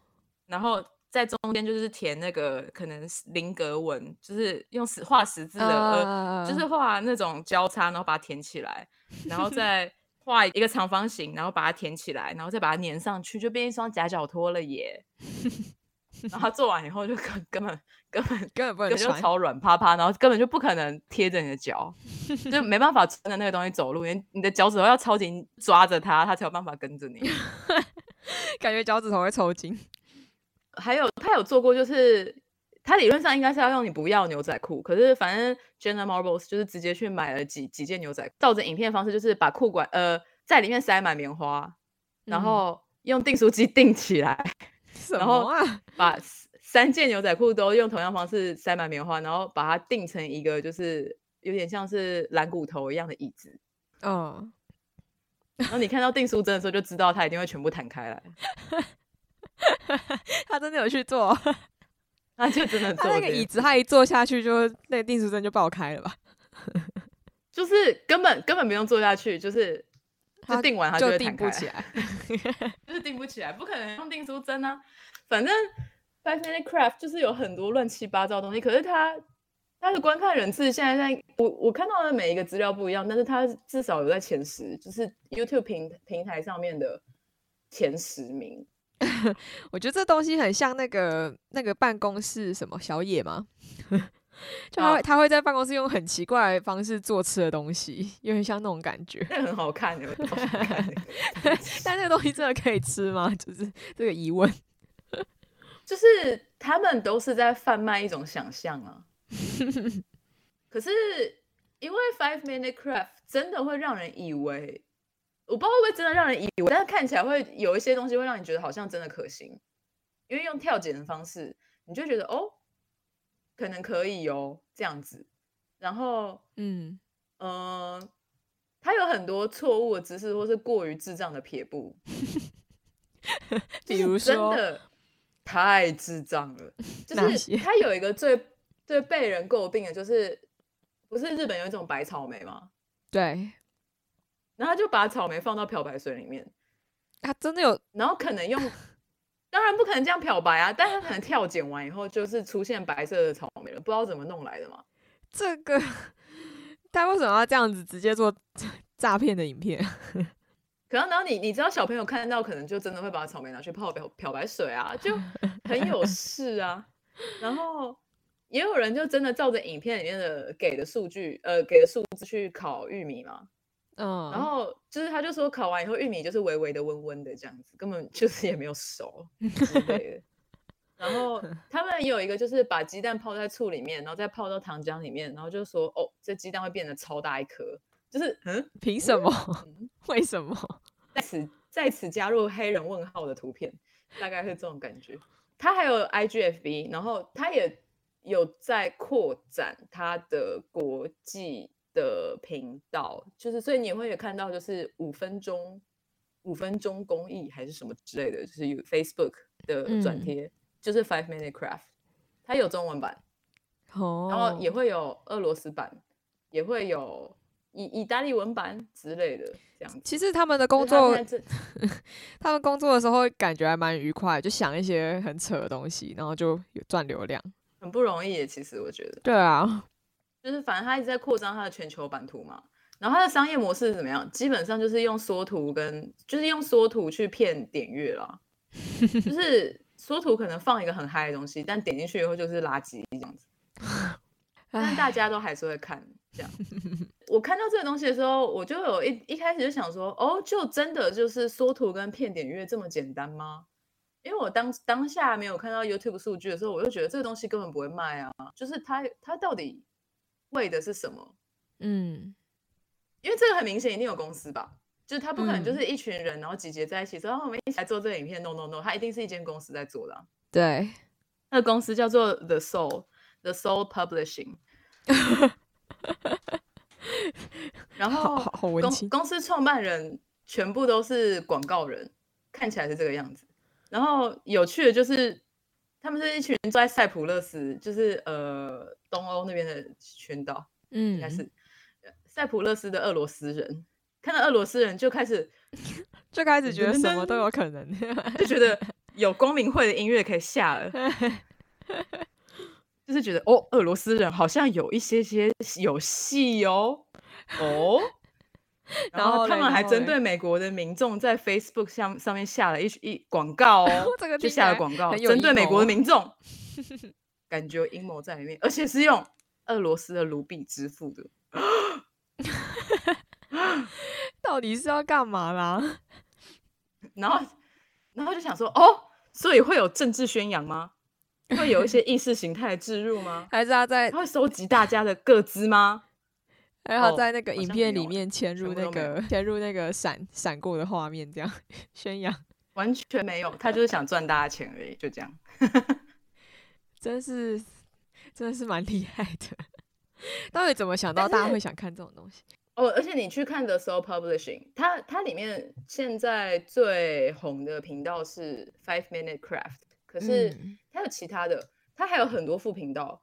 然后。在中间就是填那个可能菱格纹，就是用十画十字的，呃，就是画那种交叉，然后把它填起来，然后再画一个长方形，然后把它填起来，然后再把它粘上去，就变一双夹脚拖了耶。然后做完以后就根根本根本根本不能就超软趴趴，然后根本就不可能贴着你的脚，就没办法穿着那个东西走路，因为你的脚趾头要超紧抓着它，它才有办法跟着你。感觉脚趾头会抽筋。还有他有做过，就是他理论上应该是要用你不要牛仔裤，可是反正 Jenna Marbles 就是直接去买了几几件牛仔，照着影片方式就是把裤管呃在里面塞满棉花，然后用订书机订起来，然后 把三件牛仔裤都用同样方式塞满棉花，然后把它定成一个就是有点像是蓝骨头一样的椅子，哦，然后你看到订书针的时候就知道它一定会全部弹开来。他真的有去做，那就真的。他那个椅子，他一坐下去，就那个订书针就爆开了吧？就就是根本根本不用坐下去，就是就定完他就会定不起来，就是定不起来，不可能用订书针啊。反正 Five Minute Craft 就是有很多乱七八糟东西，可是它它的观看人次现在在我我看到的每一个资料不一样，但是它至少有在前十，就是 YouTube 平平台上面的前十名。我觉得这东西很像那个那个办公室什么小野吗？就他会他会在办公室用很奇怪的方式做吃的东西，有点像那种感觉。那很好看的，但那个东西真的可以吃吗？就是这个疑问。就是他们都是在贩卖一种想象啊。可是因为 Five Minute Craft 真的会让人以为。我不知道会不会真的让人以为，但是看起来会有一些东西会让你觉得好像真的可行，因为用跳剪的方式，你就觉得哦，可能可以哦这样子。然后，嗯嗯，他有很多错误的姿势，或是过于智障的撇步，比如说真的太智障了。就是他有一个最最被人诟病的，就是不是日本有一种白草莓吗？对。然后就把草莓放到漂白水里面，他真的有，然后可能用，当然不可能这样漂白啊，但他可能跳剪完以后就是出现白色的草莓了，不知道怎么弄来的嘛。这个他为什么要这样子直接做 诈骗的影片？可能然后你你知道小朋友看到可能就真的会把草莓拿去泡漂漂白水啊，就很有 事啊。然后也有人就真的照着影片里面的给的数据，呃，给的数字去烤玉米嘛。嗯，然后就是他就说烤完以后玉米就是微微的温温的这样子，根本就是 也没有熟之类的。然后 他们有一个就是把鸡蛋泡在醋里面，然后再泡到糖浆里面，然后就说哦，这鸡蛋会变得超大一颗，就是嗯，凭什么？为什么？在此在此加入黑人问号的图片，大概是这种感觉。他还有 IGFB，然后他也有在扩展他的国际。的频道就是，所以你会有看到，就是五分钟、五分钟公益还是什么之类的，就是有 Facebook 的转贴，就是 Five Minute Craft，它有中文版，哦，然后也会有俄罗斯版，也会有意意大利文版之类的这样。其实他们的工作，他们工作的时候感觉还蛮愉快，就想一些很扯的东西，然后就有赚流量，很不容易。其实我觉得，对啊。就是反正他一直在扩张他的全球版图嘛，然后他的商业模式是怎么样？基本上就是用缩图跟就是用缩图去骗点阅啦，就是缩图可能放一个很嗨的东西，但点进去以后就是垃圾这样子，但大家都还是会看这样。我看到这个东西的时候，我就有一一开始就想说，哦，就真的就是缩图跟骗点阅这么简单吗？因为我当当下没有看到 YouTube 数据的时候，我就觉得这个东西根本不会卖啊，就是它它到底。为的是什么？嗯，因为这个很明显一定有公司吧，就是他不可能就是一群人然后集结在一起说，我们一起来做这个影片。No No No，他一定是一间公司在做的。对，那个公司叫做 The Soul，The Soul Publishing。然后公公司创办人全部都是广告人，看起来是这个样子。然后有趣的就是。他们是一群人在塞浦路斯，就是呃东欧那边的群岛，嗯，应该是塞浦路斯的俄罗斯人，看到俄罗斯人就开始 就开始觉得什么都有可能，就觉得有光明会的音乐可以下了，就是觉得哦，俄罗斯人好像有一些些有戏哦，哦。然后他们还针对美国的民众在 Facebook 上上面下了一一广告哦，就下了广告针对美国的民众，感觉阴谋在里面，而且是用俄罗斯的卢比支付的，到底是要干嘛啦？然后，然后就想说，哦，所以会有政治宣扬吗？会有一些意识形态的植入吗？还是他在他会收集大家的个资吗？然后在那个影片里面嵌入那个嵌 入那个闪闪过的画面，这样 宣扬完全没有，他就是想赚大家钱而已，就这样，真是真的是蛮厉害的。到底怎么想到大家会想看这种东西？哦，而且你去看 The Soul Publishing，它它里面现在最红的频道是 Five Minute Craft，可是它有其他的，它还有很多副频道。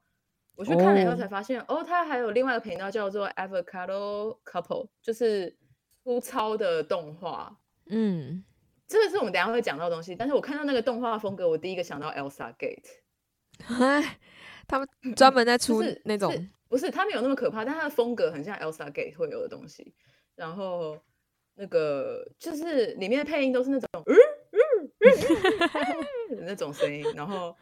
我去看了以后才发现，哦，他还有另外一个频道叫做 Avocado Couple，就是粗糙的动画。嗯，这个是我们等下会讲到的东西。但是我看到那个动画风格，我第一个想到 Elsa Gate。哎他们专门在出那种，不是他们有那么可怕，但他的风格很像 Elsa Gate 会有的东西。然后那个就是里面的配音都是那种嗯嗯嗯那种声音，然后。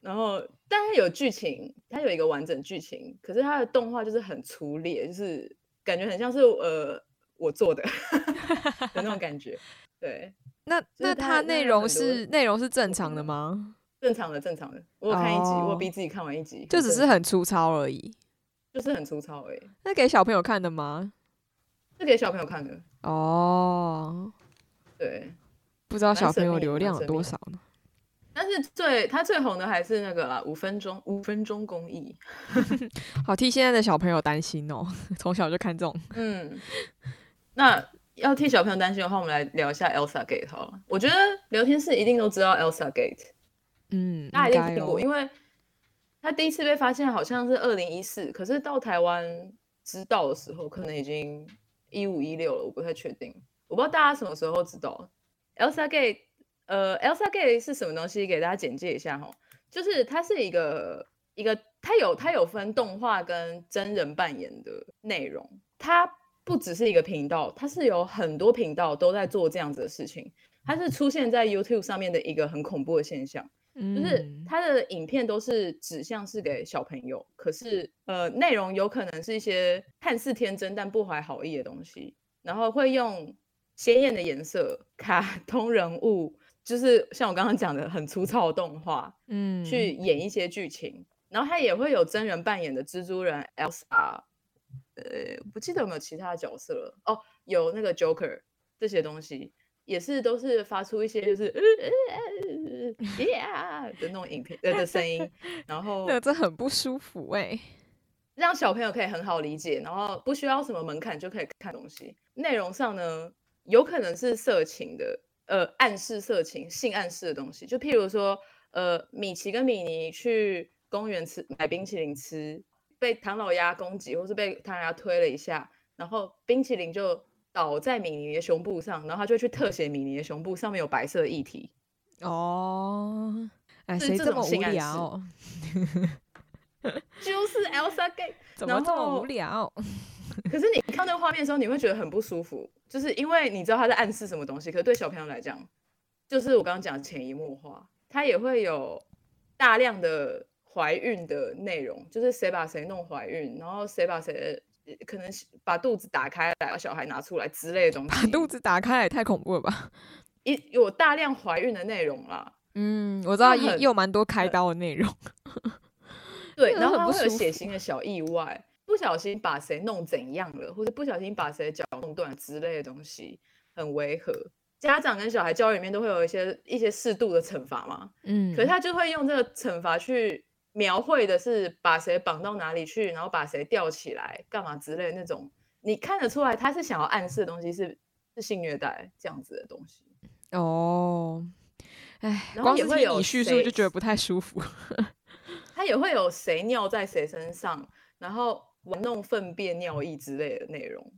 然后，但它有剧情，它有一个完整剧情，可是它的动画就是很粗劣，就是感觉很像是呃我做的 的那种感觉。对，那那它内容是内容是正常的吗？正常的，正常的。我有看一集，我逼自己看完一集，就只是很粗糙而已，就是很粗糙而已。那给小朋友看的吗？是给小朋友看的。哦，对，不知道小朋友流量有多少呢？但是最他最红的还是那个啦，五分钟五分钟公益，好替现在的小朋友担心哦，从小就看这种。嗯，那要替小朋友担心的话，我们来聊一下 Elsa Gate 好了。我觉得聊天室一定都知道 Elsa Gate，嗯，大家一定听过，因为他第一次被发现好像是二零一四，可是到台湾知道的时候，可能已经一五一六了，我不太确定，我不知道大家什么时候知道 Elsa Gate。呃，Elsa Gate 是什么东西？给大家简介一下哈，就是它是一个一个，它有它有分动画跟真人扮演的内容，它不只是一个频道，它是有很多频道都在做这样子的事情，它是出现在 YouTube 上面的一个很恐怖的现象，就是它的影片都是指向是给小朋友，可是呃，内容有可能是一些看似天真但不怀好意的东西，然后会用鲜艳的颜色、卡通人物。就是像我刚刚讲的很粗糙的动画，嗯，去演一些剧情，然后他也会有真人扮演的蜘蛛人 Elsa，呃，不记得有没有其他角色了哦，有那个 Joker 这些东西，也是都是发出一些就是呃呃呃的那种影片呃的声音，然后那这很不舒服哎，让小朋友可以很好理解，然后不需要什么门槛就可以看东西，内容上呢有可能是色情的。呃，暗示色情、性暗示的东西，就譬如说，呃，米奇跟米妮去公园吃买冰淇淋吃，被唐老鸭攻击，或是被唐老鸭推了一下，然后冰淇淋就倒在米妮的胸部上，然后他就去特写米妮的胸部上面有白色液体。哦，哎，谁这么无聊？就是 Elsa Gay，怎么这么无聊？可是你看那个画面的时候，你会觉得很不舒服，就是因为你知道他在暗示什么东西。可是对小朋友来讲，就是我刚刚讲潜移默化，他也会有大量的怀孕的内容，就是谁把谁弄怀孕，然后谁把谁可能把肚子打开来，把小孩拿出来之类的东西。把肚子打开来太恐怖了吧！一有大量怀孕的内容啦。嗯，我知道也有蛮多开刀的内容。对，然后会有血腥的小意外。不小心把谁弄怎样了，或者不小心把谁的脚弄断之类的东西，很违和。家长跟小孩教育里面都会有一些一些适度的惩罚嘛，嗯，可是他就会用这个惩罚去描绘的是把谁绑到哪里去，然后把谁吊起来干嘛之类那种，你看得出来他是想要暗示的东西是是性虐待这样子的东西。哦，哎，然后也会有叙述就觉得不太舒服。他也会有谁尿在谁身上，然后。玩弄粪便、尿液之类的内容，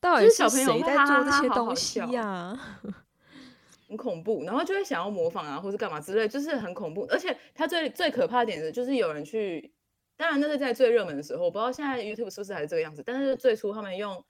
到底是谁在做这些东西呀？很恐怖，然后就会想要模仿啊，或是干嘛之类，就是很恐怖。而且他最最可怕的点是，就是有人去，当然那是在最热门的时候，我不知道现在 YouTube 是不是还是这个样子。但是最初他们用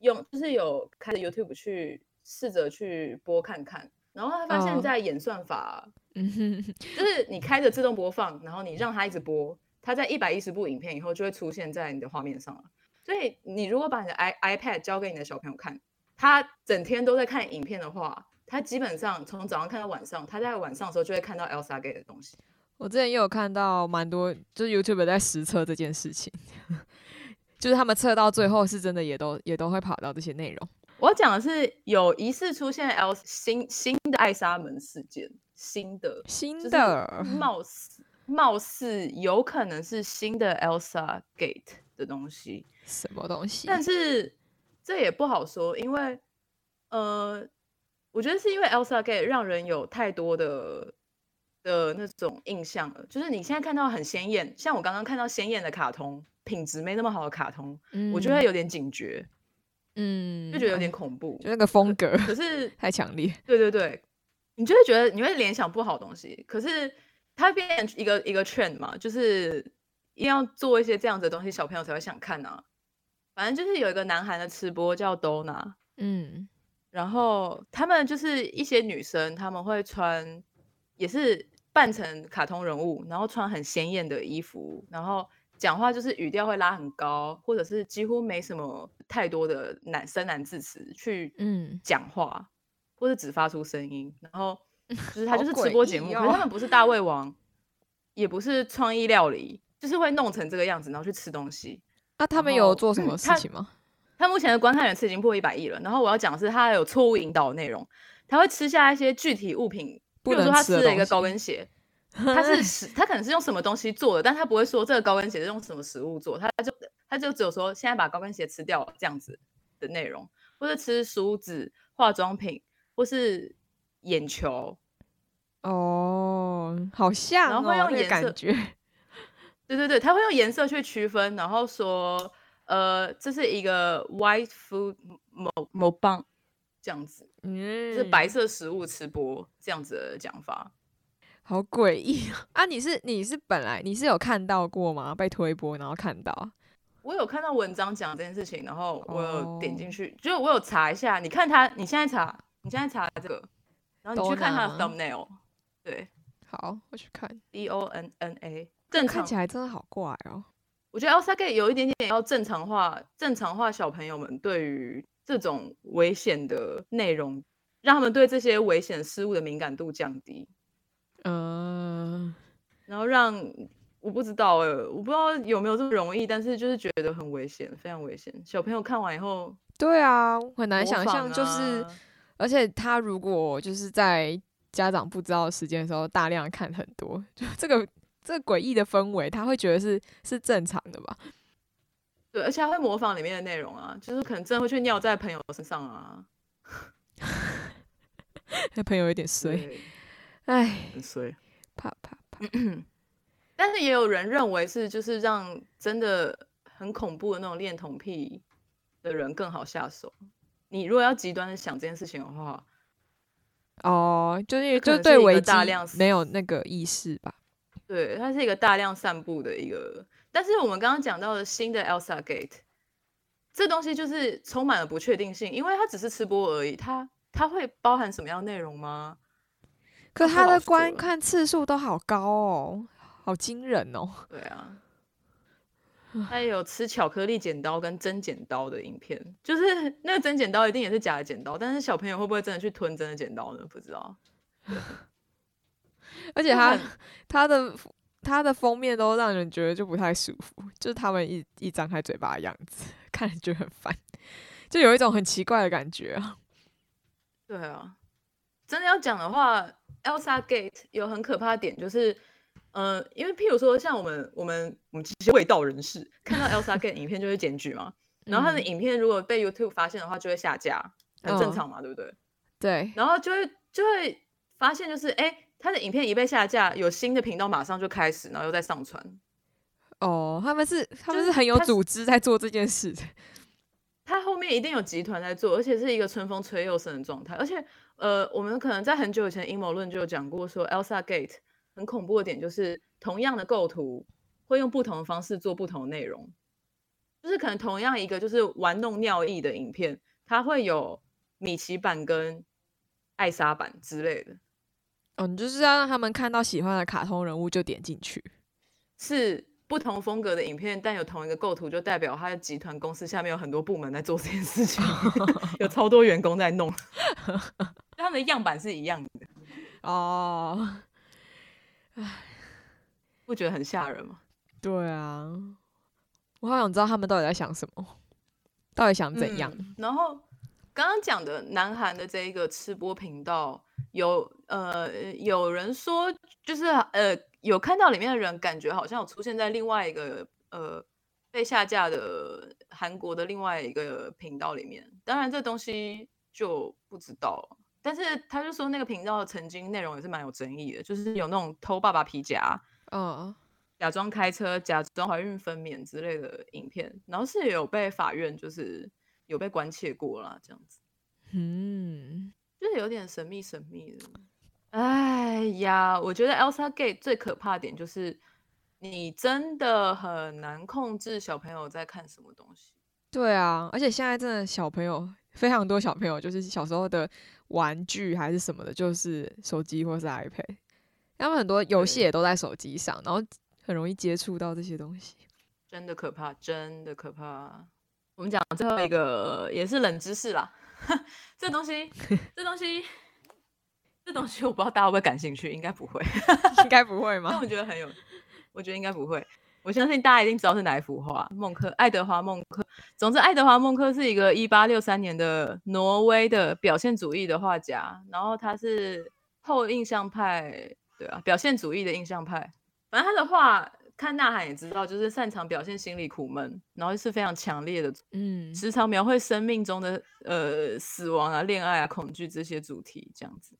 用就是有开着 YouTube 去试着去播看看，然后他发现，在演算法，就是你开着自动播放，然后你让它一直播。它在一百一十部影片以后就会出现在你的画面上了，所以你如果把你的 i iPad 交给你的小朋友看，他整天都在看影片的话，他基本上从早上看到晚上，他在晚上的时候就会看到 Elsa 给的东西。我之前也有看到蛮多，就是 YouTube 在实测这件事情，就是他们测到最后是真的，也都也都会跑到这些内容。我讲的是有疑似出现 L 新新的艾莎门事件，新的新的貌似。貌似有可能是新的 Elsa Gate 的东西，什么东西？但是这也不好说，因为呃，我觉得是因为 Elsa Gate 让人有太多的的那种印象了。就是你现在看到很鲜艳，像我刚刚看到鲜艳的卡通，品质没那么好的卡通，我就会有点警觉，嗯，就觉得有点恐怖，就那个风格，可是太强烈。对对对，你就会觉得你会联想不好东西，可是它变成一个一个 trend 嘛，就是一定要做一些这样子的东西，小朋友才会想看啊。反正就是有一个南韩的吃播叫 Dona，嗯，然后他们就是一些女生，他们会穿，也是扮成卡通人物，然后穿很鲜艳的衣服，然后讲话就是语调会拉很高，或者是几乎没什么太多的男生男字词去嗯讲话，或者只发出声音，然后 就是他就是好吃播节目，哦可是他们不是大胃王，也不是创意料理，就是会弄成这个样子，然后去吃东西。那他们有做什么事情吗？他目前的观看人次已经破一百亿了。然后我要讲的是，他有错误引导的内容，他会吃下一些具体物品，比如说他吃了一个高跟鞋，他是食，他可能是用什么东西做的，但他不会说这个高跟鞋是用什么食物做，他就他就只有说现在把高跟鞋吃掉了这样子的内容，或者吃梳子、化妆品，或是眼球，哦，好像然后会用颜色感觉。对对对，他会用颜色去区分，然后说，呃，这是一个 white food 某某棒这样子，嗯，是白色食物吃播这样子的讲法。好诡异哦 啊！你是你是本来你是有看到过吗？被推播然后看到，我有看到文章讲这件事情，然后我有点进哦去，就是我有查一下。你看他，你现在查，你现在查这个，然后你去看他 thumbnail，对好，我去看。，D O N N A，正常看起来真的好怪哦。我觉得 Elsa Gate 有一点点要正常化，正常化小朋友们对于这种危险的内容，让他们对这些危险事物的敏感度降低，嗯，然后让我不知道哎，我不知道有没有这么容易，但是就是觉得很危险，非常危险。小朋友看完以后对啊，很难想象，就是啊而且他如果就是在家长不知道的时间的时候大量看很多，就这个这个诡异的氛围，他会觉得是是正常的吧？对，而且他会模仿里面的内容啊，就是可能真的会去尿在朋友身上啊，那朋友有点 衰，哎，很衰。怕怕怕，但是也有人认为是就是让真的很恐怖的那种恋童癖的人更好下手。你如果要极端的想这件事情的话，哦，就是就对危机大量没有那个意识吧？对，它是一个大量散布的一个。但是我们刚刚讲到的新的 Elsa Gate，这东西就是充满了不确定性，因为它只是吃播而已，它它会包含什么样内容吗？可不好说他的观看次数都好高哦，好惊人哦。对啊，他也有吃巧克力剪刀跟真剪刀的影片，就是 那个真剪刀一定也是假的剪刀，但是小朋友会不会真的去吞真的剪刀呢？不知道。而且他他的他的封面都让人觉得就不太舒服，就是他们一一张开嘴巴的样子，看着就很烦，就有一种很奇怪的感觉啊。对啊，真的要讲的话，Elsa Gate 有很可怕的点，就是，呃，因为譬如说像我们我们我们这些味道人士看到 Elsa Gate 影片就会检举嘛，然后他的嗯影片如果被 YouTube 发现的话，就会下架，很正嗯常嘛，对不对？对，然后就会就会发现就是，哎，他的影片一被下架，有新的频道马上就开始，然后又再上传。哦，他们是他们是是很有组织在做这件事的。他后面一定有集团在做，而且是一个春风吹又生的状态。而且，呃，我们可能在很久以前阴谋论就有讲过，说 Elsa Gate 很恐怖的点就是，同样的构图会用不同的方式做不同的内容，就是可能同样一个就是玩弄尿意的影片，它会有米奇版跟艾莎版之类的，哦，你就是要让他们看到喜欢的卡通人物就点进去。是不同风格的影片，但有同一个构图，就代表它的集团公司下面有很多部门在做这件事情，有超多员工在弄，他们的样板是一样的。哦，不觉得很吓人吗？对啊，我好想知道他们到底在想什么，到底想怎样？嗯然后刚刚讲的南韩的这一个吃播频道，有呃有人说，就是呃有看到里面的人，感觉好像有出现在另外一个呃被下架的韩国的另外一个频道里面。当然，这东西就不知道了，但是他就说那个频道曾经内容也是蛮有争议的，就是有那种偷爸爸皮夹，嗯，假装开车、假装怀孕分娩之类的影片，然后是有被法院就是有被关切过啦，这样子，嗯，就是有点神秘神秘的。哎呀，我觉得 Elsa Gate 最可怕点就是你真的很难控制小朋友在看什么东西。对啊，而且现在真的小朋友非常多，小朋友就是小时候的玩具还是什么的，就是手机或是 iPad，他们很多游戏也都在手机上，然后很容易接触到这些东西，真的可怕，真的可怕。我们讲最后一个也是冷知识啦，这东西，这东西，这东西我不知道大家会不会感兴趣，应该不会，应该不会吗？但我觉得很有，我觉得应该不会。我相信大家一定知道是哪一幅画，孟克，爱德华·孟克。总之，爱德华·孟克是一个一八六三年的挪威的表现主义的画家，然后他是后印象派，对啊，表现主义的印象派。反正他的画，看《呐喊》也知道，就是擅长表现心理苦闷，然后是非常强烈的，嗯，时常描绘生命中的呃死亡啊、恋爱啊、恐惧这些主题，这样子。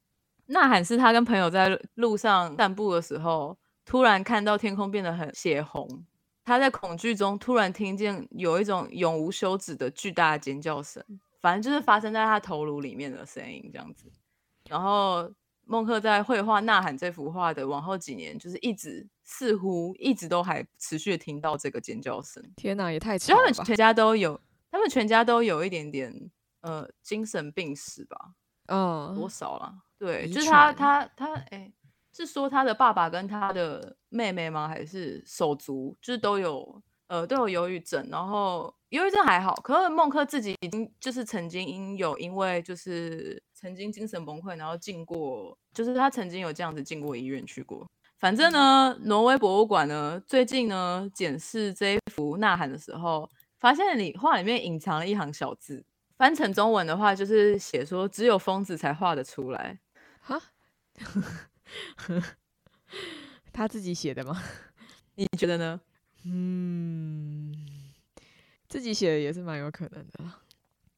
《呐喊》是他跟朋友在路上散步的时候。突然看到天空变得很血红，他在恐惧中突然听见有一种永无休止的巨大的尖叫声，反正就是发生在他头颅里面的声音这样子。然后孟克在绘画《呐喊》这幅画的往后几年，就是一直似乎一直都还持续听到这个尖叫声。天哪，也太巧了他们全家都有，他们全家都有一点点呃精神病史吧？嗯，多少了？对，就是他他他哎。是说他的爸爸跟他的妹妹吗？还是手足？就是都有呃都有忧郁症，然后忧郁症还好，可是孟克自己已经就是曾经因有因为就是曾经精神崩溃，然后进过，就是他曾经有这样子进过医院去过。反正呢，挪威博物馆呢最近呢检视这一幅呐喊的时候，发现你画里面隐藏了一行小字，翻成中文的话就是写说只有疯子才画得出来。哈。他自己写的吗？你觉得呢？嗯，自己写的也是蛮有可能的。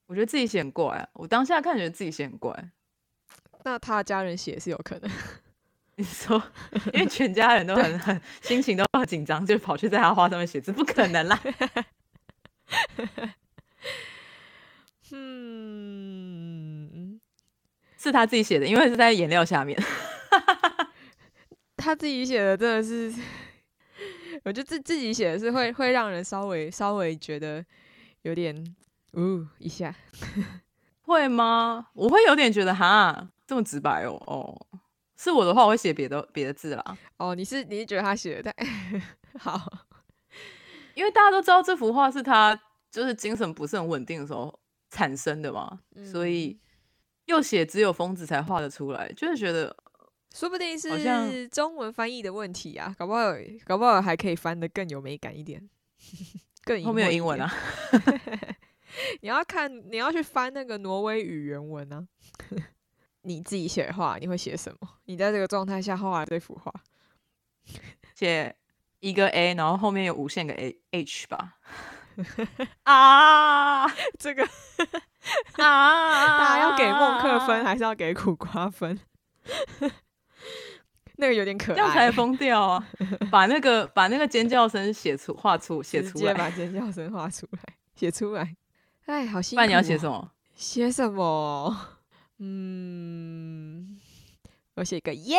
我觉得自己写很怪，我当下看觉得自己写很怪。那他家人写是有可能？你说，因为全家人都很很心情都很紧张，就跑去在他画上面写字，不可能啦。嗯，是他自己写的，因为是在颜料下面。他自己写的真的是，我觉得自自己写的是会会让人稍微稍微觉得有点呜一下，会吗？我会有点觉得哈这么直白哦哦，是我的话我会写别的别的字啦。哦，你是你是觉得他写的太 好？因为大家都知道这幅画是他就是精神不是很稳定的时候产生的嘛，所以又写只有疯子才画得出来，就是觉得。说不定是中文翻译的问题啊，搞不好搞不好还可以翻的更有美感一点，更后面有英文啊。你要看你要去翻那个挪威语原文啊。你自己写的话，你会写什么？你在这个状态下画这幅画，写一个 A，然后后面有无限个 A H 吧。啊，这个啊，大家要给孟克分还是要给苦瓜分？那个有点可爱，这样才疯掉啊！把那个把那个尖叫声写出画出写出来，把尖叫声画出来写出来。哎，好辛苦！那你要写什么？写什么？嗯，我写个耶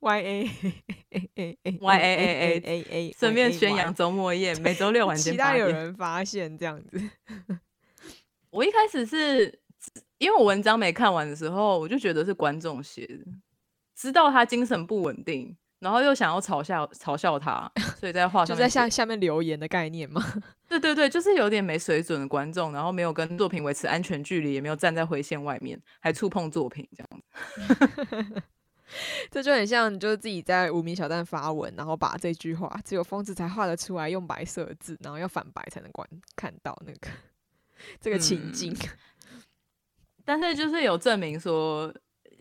，Y A A A A Y A A A A，顺便宣扬周末夜，每周六晚间。期待有人发现这样子。我一开始是因为我文章没看完的时候，我就觉得是观众写的。知道他精神不稳定，然后又想要嘲笑嘲笑他，所以在画上就在下下面留言的概念吗？对对对，就是有点没水准的观众，然后没有跟作品维持安全距离，也没有站在灰线外面，还触碰作品这样子。这就很像，就是自己在无名小站发文，然后把这句话“只有疯子才画得出来”用白色的字，然后要反白才能观看到那个 这个情境。但是就是有证明说。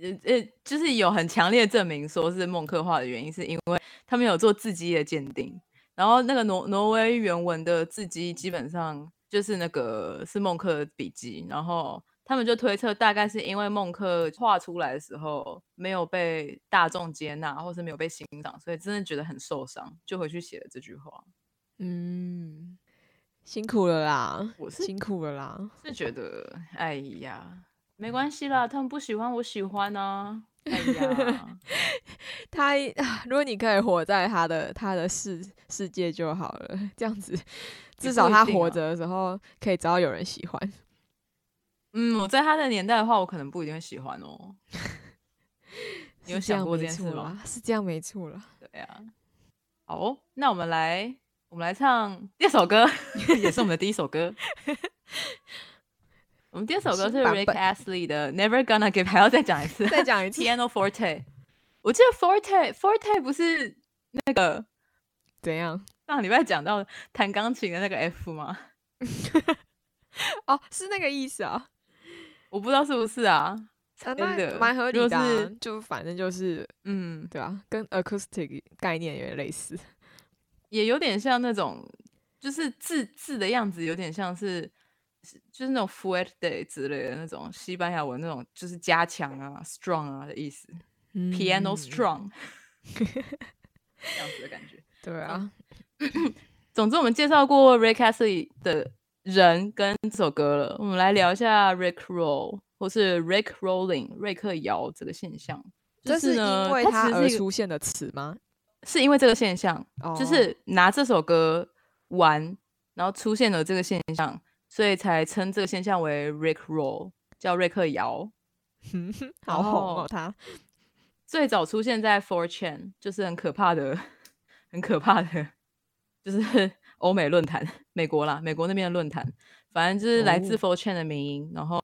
呃呃，就是有很强烈证明说是孟克画的原因，是因为他们有做字迹的鉴定，然后那个挪挪威原文的字迹基本上就是那个是孟克的笔迹，然后他们就推测大概是因为孟克画出来的时候没有被大众接纳，或是没有被欣赏，所以真的觉得很受伤，就回去写了这句话。嗯，辛苦了啦，我是辛苦了啦，是觉得，哎呀，没关系啦，他们不喜欢，我喜欢呢。哎呀，他 如果你可以活在他的他的世世界就好了，这样子至少他活着的时候可以找到有人喜欢。嗯，我在他的年代的话，我可能不一定会喜欢哦。你有想过这件事吗？是这样，没错了。对呀。好，那我们来，我们来唱第二首歌，也是我们的第一首歌。我们第二首歌是 Rick Astley 的 Never Gonna Give，还要再讲一次，再讲一次。Piano Forte。我记得 Forte Forte 不是那个怎样？上礼拜讲到弹钢琴的那个 F 吗？哦，是那个意思啊。我不知道是不是啊，真的蛮合理的，就反正就是，嗯，对啊，跟 acoustic 概念有点类似，也有点像那种，就是字字的样子，有点像是，就是那种 fuerte day 之类的那种西班牙文那种，就是加强啊，strong 啊的意思，piano strong 这样子的感觉，对啊。总之，我们介绍过 Ray Casey 的。人跟这首歌了，我们来聊一下 Rick Roll 或是 Rick Rolling 瑞克摇这个现象。这是因为它而出现的词吗？是因为这个现象，就是拿这首歌玩，然后出现了这个现象，所以才称这个现象为 Rick Roll，叫瑞克摇。好红哦，他最早出现在 Four Chain，就是很可怕的，很可怕的，就是。欧美论坛，美国啦，美国那边的论坛，反正就是来自 Four Chain 的名音。然后，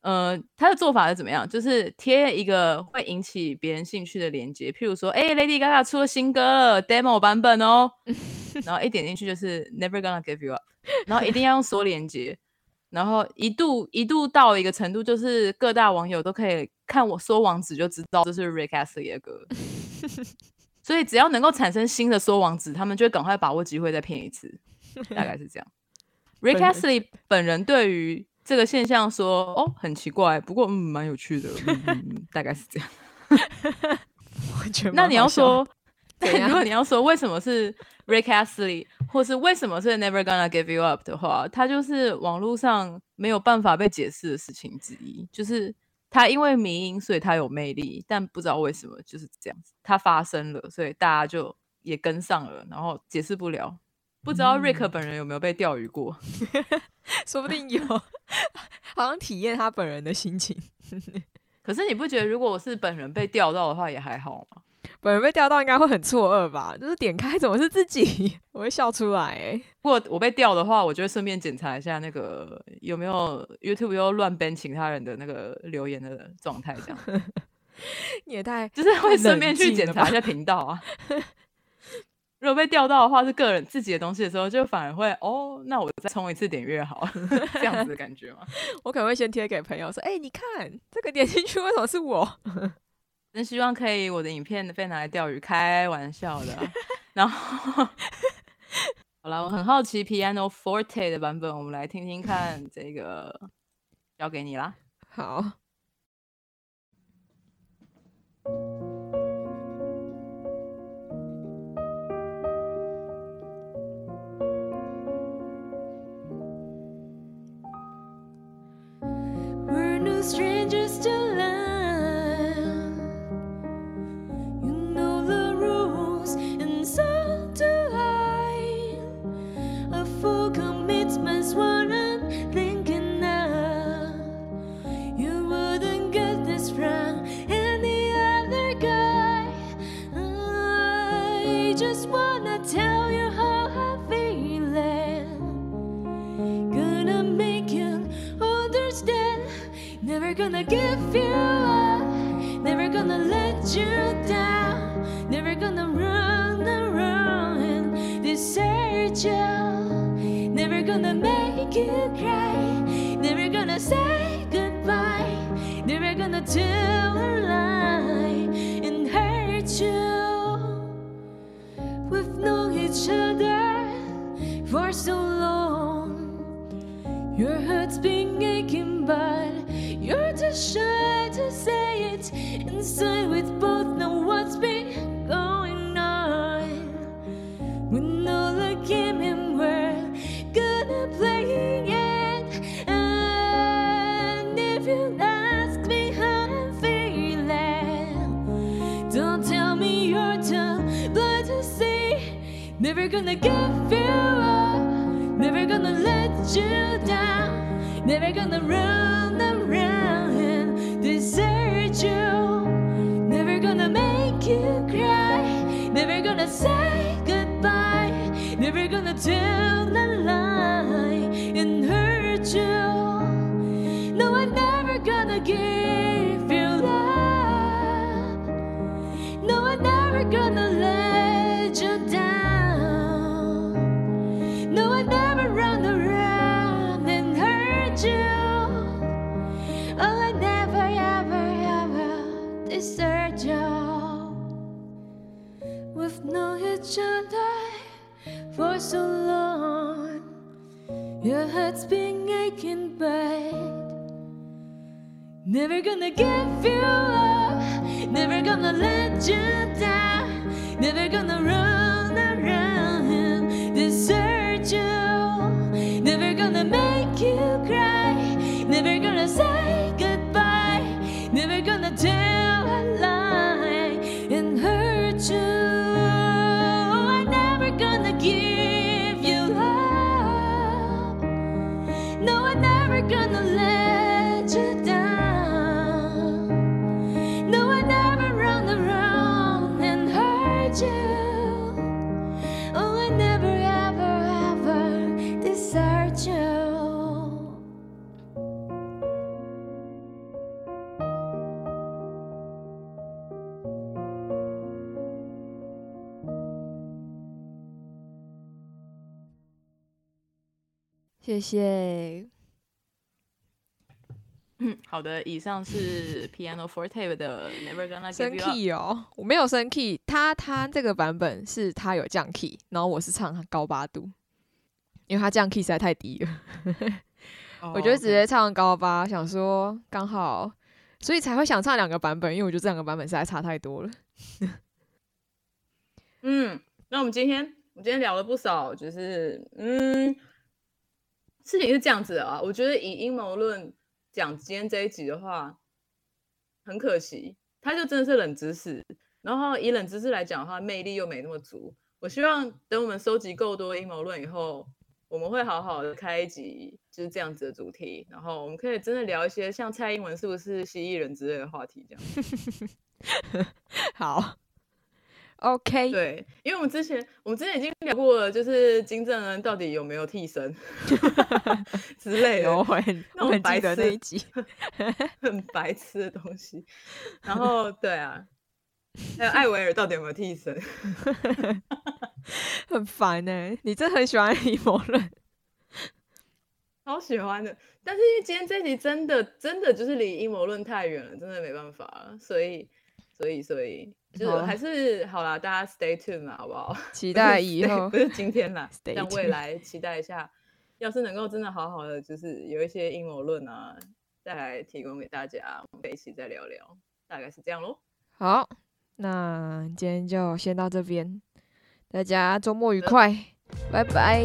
呃，他的做法是怎么样？就是贴一个会引起别人兴趣的链接，譬如说，哎，Lady Gaga 出了新歌了，demo 版本哦。然后一点进去就是 Never gonna give you up，然后一定要用缩连接。然后一度一度到一个程度，就是各大网友都可以看我缩网址就知道这是 Rick Astley 的歌。所以只要能够产生新的缩网址，他们就会赶快把握机会再骗一次，大概是这样。Rick Astley 本人对于这个现象说：“哦，很奇怪，不过嗯，蛮有趣的。”大概是这样。那你要说，如果你要说为什么是 Rick Astley，或是为什么是 Never Gonna Give You Up 的话，它就是网络上没有办法被解释的事情之一，就是。他因为迷音，所以他有魅力，但不知道为什么就是这样子，他发生了，所以大家就也跟上了，然后解释不了。不知道瑞克本人有没有被钓鱼过？说不定有，好像体验他本人的心情。可是你不觉得，如果我是本人被钓到的话，也还好吗？本人被钓到应该会很错愕吧？就是点开怎么是自己，我会笑出来。哎，如果我被钓的话，我就会顺便检查一下那个有没有 YouTube 又乱 ban 其他人的那个留言的状态，这样。你也太就是会顺便去检查一下频道啊。如果被钓到的话，是个人自己的东西的时候，就反而会哦，那我再充一次点阅好，这样子的感觉吗？我可能会先贴给朋友说，哎，你看这个点进去为什么是我？真希望可以我的影片被拿来钓鱼，开玩笑的。然后，好了，我很好奇 Piano Forte 的版本，我们来听听看。这个交给你啦。好。Gonna give you up, never gonna let you down, never gonna run around and desert you, never gonna make you cry, never gonna say goodbye, never gonna tell a lie and hurt you. We've known each other for so long, your heart's been aching, but shy to say it inside with both know what's been going on. we know the game and we're gonna play it. And if you ask me how I'm feeling, don't tell me you're too blind to see. Never gonna give you up, never gonna let you down. Never gonna run gonna say goodbye. Never gonna tell Heart's been aching bad. Never gonna give you up. Never gonna let you down. Never gonna run 谢谢。嗯，好的，以上是 Piano Forte 的 Never Gonna 升 Give You Up。key 哦，我没有升 key，他他这个版本是他有降 key，然后我是唱高八度，因为他降 key 实在太低了，我觉得直接唱高八，想说刚好，所以才会想唱两个版本，因为我觉得这两个版本实在差太多了。嗯，那我们今天我们今天聊了不少，就是嗯，事情是这样子的啊。我觉得以阴谋论讲今天这一集的话，很可惜，它就真的是冷知识。然后以冷知识来讲的话，魅力又没那么足。我希望等我们收集够多阴谋论以后，我们会好好的开一集就是这样子的主题，然后我们可以真的聊一些像蔡英文是不是蜥蜴人之类的话题，这样。好，OK，对，因为我们之前我们之前已经聊过了，就是金正恩到底有没有替身 之类的，我很很白痴那一集，很白痴的东西。然后对啊，还有艾维尔到底有没有替身？很烦呢、你真的很喜欢阴谋论，超喜欢的，但是因为今天这集真的真的就是离阴谋论太远了，真的没办法了，所以所以所以就是还是好啦，大家 stay tuned 嘛，好不好？期待以后不是今天啦 但未来期待一下，要是能够真的好好的，就是有一些阴谋论啊，再来提供给大家，我们可以一起再聊聊，大概是这样喽。好，那今天就先到这边，大家周末愉快，拜拜。